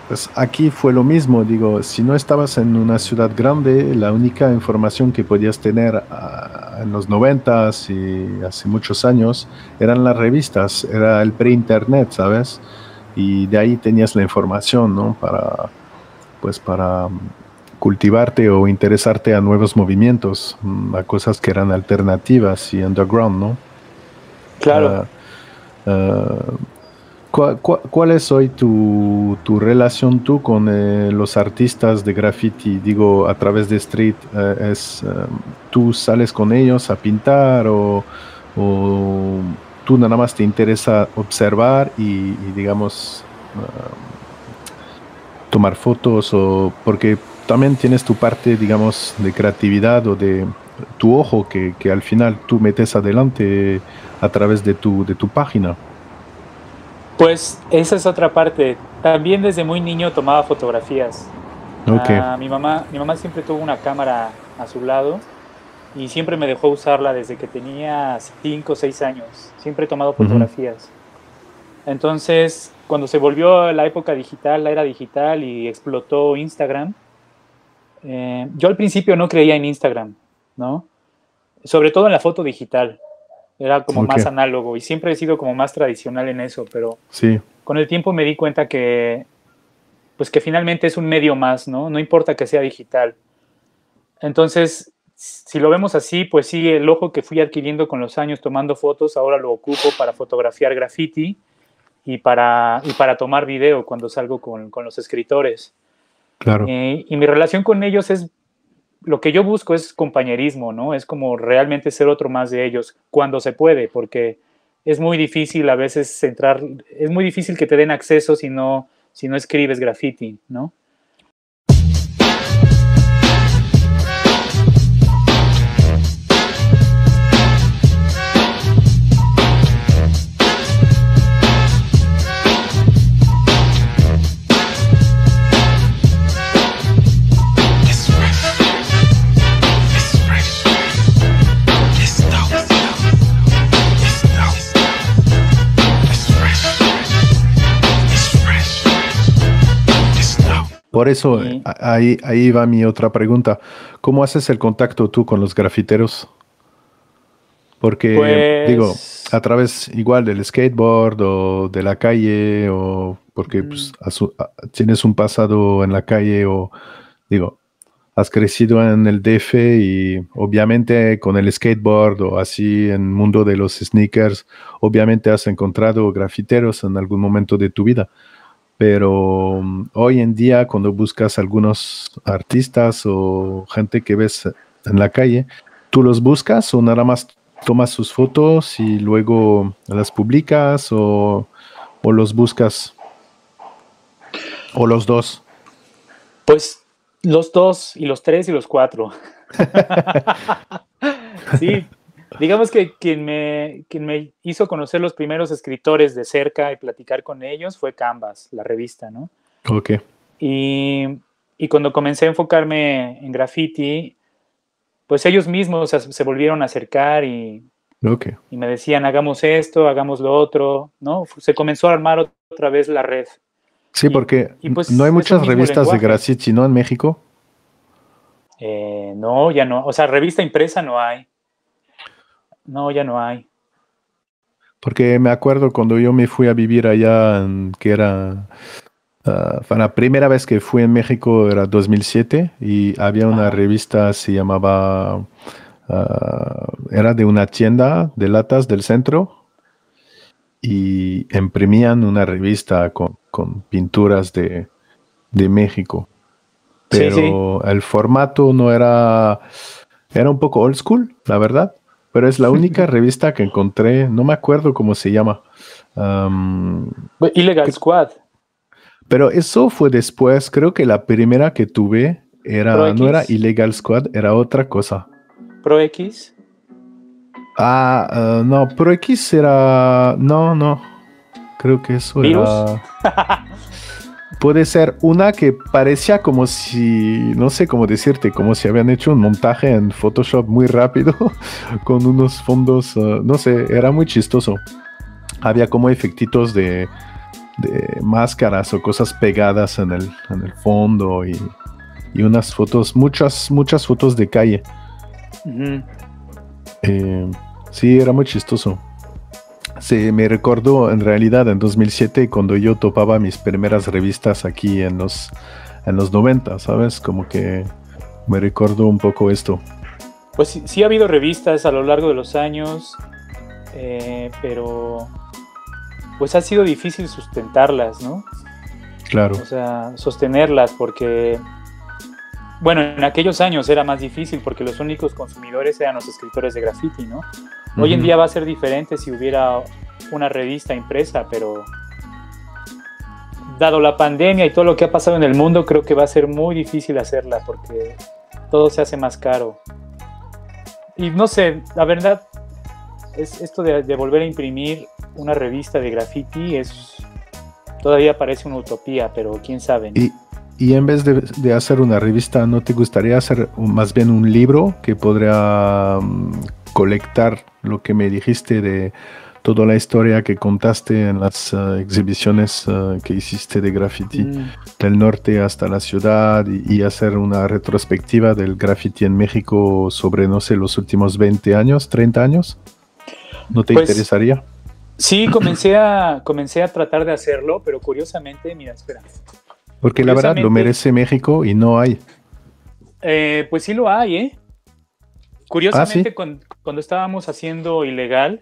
pues aquí fue lo mismo. Digo, si no estabas en una ciudad grande, la única información que podías tener ah, en los noventas y hace muchos años eran las revistas, era el pre-internet, ¿sabes? Y de ahí tenías la información, ¿no? Para, pues para mm, cultivarte o interesarte a nuevos movimientos, mm, a cosas que eran alternativas y underground, ¿no? Claro. Ah, ah, ¿cuál, es hoy tu, tu relación tú con eh, los artistas de graffiti? Digo, a través de Street, eh, es, eh, ¿tú sales con ellos a pintar o, o tú nada más te interesa observar y, digamos, tomar fotos o porque también tienes tu parte, digamos, de creatividad o de tu ojo que, que al final tú metes adelante a través de tu, de tu página. Pues esa es otra parte. También desde muy niño tomaba fotografías. Ok. Ah, mi, mamá, mi mamá siempre tuvo una cámara a su lado y siempre me dejó usarla desde que tenía 5 o 6 años. Siempre he tomado fotografías. Entonces, cuando se volvió la época digital, la era digital y explotó Instagram, eh, yo al principio no creía en Instagram, ¿no? Sobre todo en la foto digital. Era como más análogo y siempre he sido como más tradicional en eso, pero sí. con el tiempo me di cuenta que, pues que finalmente es un medio más, ¿no? No importa que sea digital. Entonces, si lo vemos así, pues sí, el ojo que fui adquiriendo con los años tomando fotos, ahora lo ocupo para fotografiar graffiti y para, y para tomar video cuando salgo con, con los escritores. Claro. Eh, y mi relación con ellos es, lo que yo busco es compañerismo, ¿no? Es como realmente ser otro más de ellos cuando se puede, porque es muy difícil a veces entrar, es muy difícil que te den acceso si no, si no escribes graffiti, ¿no? Por eso, ahí, ahí va mi otra pregunta. ¿Cómo haces el contacto tú con los grafiteros? Porque, pues digo, a través igual del skateboard o de la calle, o porque pues, tienes un pasado en la calle, o digo, has crecido en el DF y obviamente con el skateboard o así en el mundo de los sneakers, obviamente has encontrado grafiteros en algún momento de tu vida pero mm, hoy en día cuando buscas algunos artistas o gente que ves en la calle, ¿tú los buscas o nada más tomas sus fotos y luego las publicas o, los buscas? ¿O los dos? Pues los dos y los tres y los cuatro. sí, Digamos que quien me, quien me hizo conocer los primeros escritores de cerca y platicar con ellos fue Canvas, la revista, ¿no? Ok. Y, y cuando comencé a enfocarme en graffiti, pues ellos mismos se, volvieron a acercar y, okay. y me decían, hagamos esto, hagamos lo otro, ¿no? Se comenzó a armar otra vez la red. Sí, porque pues, no hay muchas revistas de graffiti, ¿no? En México. Eh, no, ya no. O sea, revista impresa no hay. No, ya no hay. Porque me acuerdo cuando yo me fui a vivir allá, que era ah, la primera vez que fui en México era 2007 y había una revista, se llamaba, ah, era de una tienda de latas del centro y imprimían una revista con, pinturas de, México. Pero el formato no era, era un poco old school, la verdad pero es la única revista que encontré, no me acuerdo cómo se llama. Illegal Squad. Pero eso fue después, creo que la primera que tuve era, no era Illegal Squad, era otra cosa. Pro X. Ah, ah no, Pro X era, no, no, creo que eso era... puede ser una que parecía como si, no sé cómo decirte, como si habían hecho un montaje en Photoshop muy rápido con unos fondos, uh, no sé, era muy chistoso. Había como efectitos de, máscaras o cosas pegadas en el, en el fondo y, unas fotos, muchas, muchas fotos de calle. Eh, sí, era muy chistoso se me recordó en realidad en 2007 cuando yo topaba mis primeras revistas aquí en los, en los 90, ¿sabes? Como que me recordó un poco esto. Pues sí, ha habido revistas a lo largo de los años, eh, pero pues ha sido difícil sustentarlas, ¿no? Claro. O sea, sostenerlas porque, bueno, en aquellos años era más difícil porque los únicos consumidores eran los escritores de graffiti, ¿no? Hoy en día va a ser diferente si hubiera una revista impresa, pero dado la pandemia y todo lo que ha pasado en el mundo, creo que va a ser muy difícil hacerla porque todo se hace más caro. Y no sé, la verdad, es esto de, volver a imprimir una revista de graffiti es todavía parece una utopía, pero quién sabe. Y, y en vez de, hacer una revista, ¿no te gustaría hacer más bien un libro que podría mm, colectar lo que me dijiste de, toda la historia que contaste en las eh, exhibiciones eh, que hiciste de graffiti Mm. del norte hasta la ciudad y, y hacer una retrospectiva del graffiti en México sobre, no sé, los últimos 20 años, 30 años. ¿No te Pues- interesaría? Sí, comencé a, comencé a tratar de hacerlo, pero curiosamente, mira, espera. Porque la verdad lo merece México y no hay. Eh, pues sí lo hay, ¿eh? Curiosamente, Ah, cuando estábamos haciendo ilegal,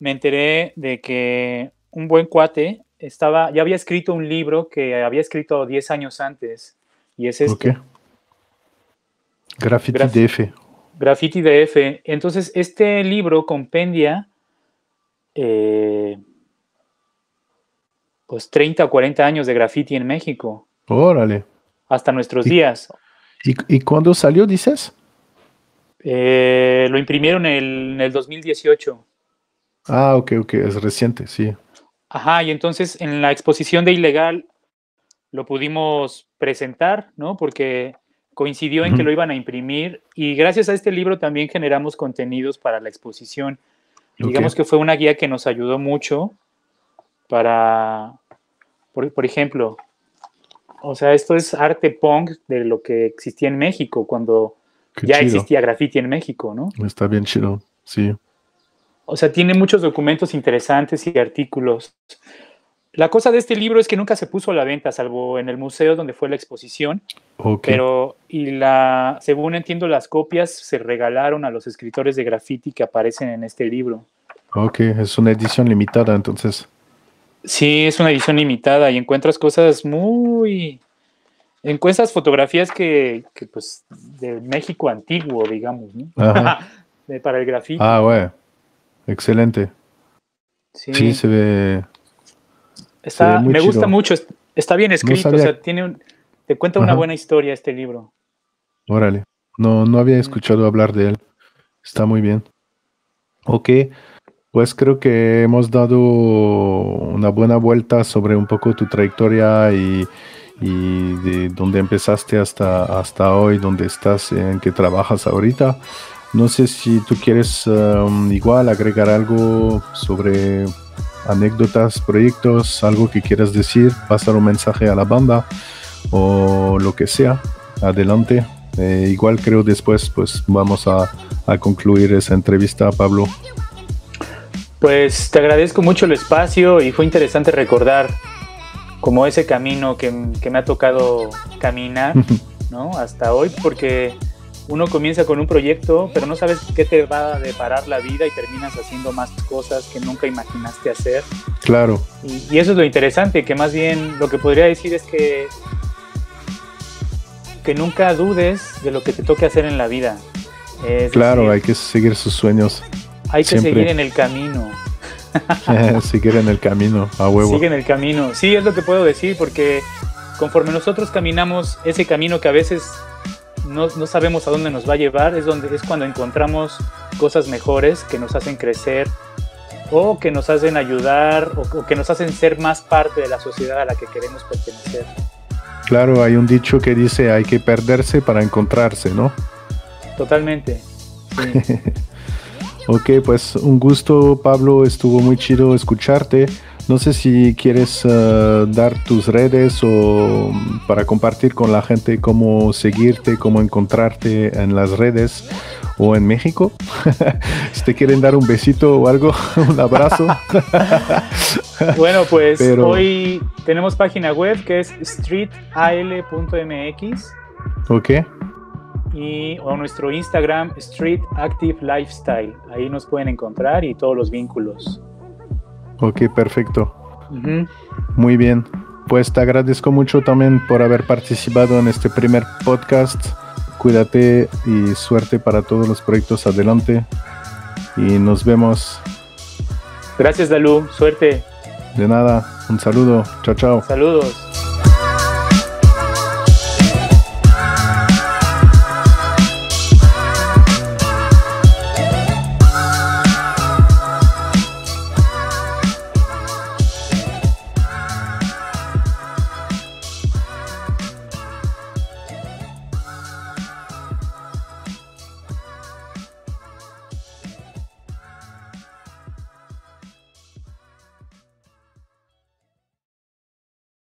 me enteré de que un buen cuate estaba, ya había escrito un libro que había escrito 10 años antes, y es este, Ok. Graffiti Graf- DF. Graffiti DF. Entonces, este libro compendia eh, pues 30 o 40 años de graffiti en México, Órale. hasta nuestros Y- días. ¿Y, ¿Y cuándo salió, dices? Eh, lo imprimieron el- en el 2018. Ah, ok, ok, es reciente, sí. Ajá, y entonces en la exposición de Ilegal lo pudimos presentar, ¿no? Porque coincidió en que lo iban a imprimir y gracias a este libro también generamos contenidos para la exposición. Digamos que fue una guía que nos ayudó mucho para, por, por ejemplo, o sea, esto es arte punk de lo que existía en México cuando Qué ya chido. existía graffiti en México, ¿no? Está bien chido, sí. O sea, tiene muchos documentos interesantes y artículos. La cosa de este libro es que nunca se puso a la venta, salvo en el museo donde fue la exposición, Ok. pero y la, según entiendo, las copias se regalaron a los escritores de graffiti que aparecen en este libro. Ok, es una edición limitada, entonces. Sí, es una edición limitada y encuentras cosas muy... Encuentras fotografías que, que, pues, de México antiguo, digamos, ¿no? De- para el graffiti. Ah, güey. Excelente. sí. Sí, se ve. Está, Se ve muy me gusta mucho, es- está bien escrito, o sabía- sea, tiene un- te cuenta una Ajá. buena historia este libro. Órale. No, no había escuchado hablar de él. Está muy bien. Ok. Pues creo que hemos dado una buena vuelta sobre un poco tu trayectoria y, y de dónde empezaste hasta, hasta hoy, dónde estás, en qué trabajas ahorita. No sé si tú quieres um, igual agregar algo sobre anécdotas, proyectos, algo que quieras decir, pasar un mensaje a la banda o lo que sea. Adelante. Eh, igual creo después pues vamos a, a concluir esa entrevista, Pablo. Pues te agradezco mucho el espacio y fue interesante recordar como ese camino que, que me ha tocado caminar, ¿no? Hasta hoy, porque uno comienza con un proyecto, pero no sabes qué te va a deparar la vida y terminas haciendo más cosas que nunca imaginaste hacer. Claro, Y, y eso es lo interesante, que más bien lo que podría decir es que, que nunca dudes de lo que te toque hacer en la vida. Es claro, decir, hay que seguir sus sueños, hay que siempre. seguir en el camino. seguir en el camino, a huevo. Sigue en el camino. Sí, es lo que puedo decir, porque conforme nosotros caminamos ese camino que a veces no, no sabemos a dónde nos va a llevar, es, donde, es cuando encontramos cosas mejores que nos hacen crecer o que nos hacen ayudar o, o que nos hacen ser más parte de la sociedad a la que queremos pertenecer. Claro, hay un dicho que dice hay que perderse para encontrarse, ¿no? Totalmente. Sí. Ok, pues un gusto, Pablo. Estuvo muy chido escucharte. No sé si quieres eh, dar tus redes o mm, para compartir con la gente cómo seguirte, cómo encontrarte en las redes o en México. si te quieren dar un besito o algo, un abrazo. Bueno, pues Pero- hoy tenemos página web que es streetal.mx ok, y o nuestro Instagram Street Active Lifestyle. Ahí nos pueden encontrar y todos los vínculos. ok, perfecto. Muy bien. Pues te agradezco mucho también por haber participado en este primer podcast. Cuídate y suerte para todos los proyectos adelante. Y nos vemos. Gracias, Dalú. Suerte. De nada. Un saludo. Chao, chao. Saludos.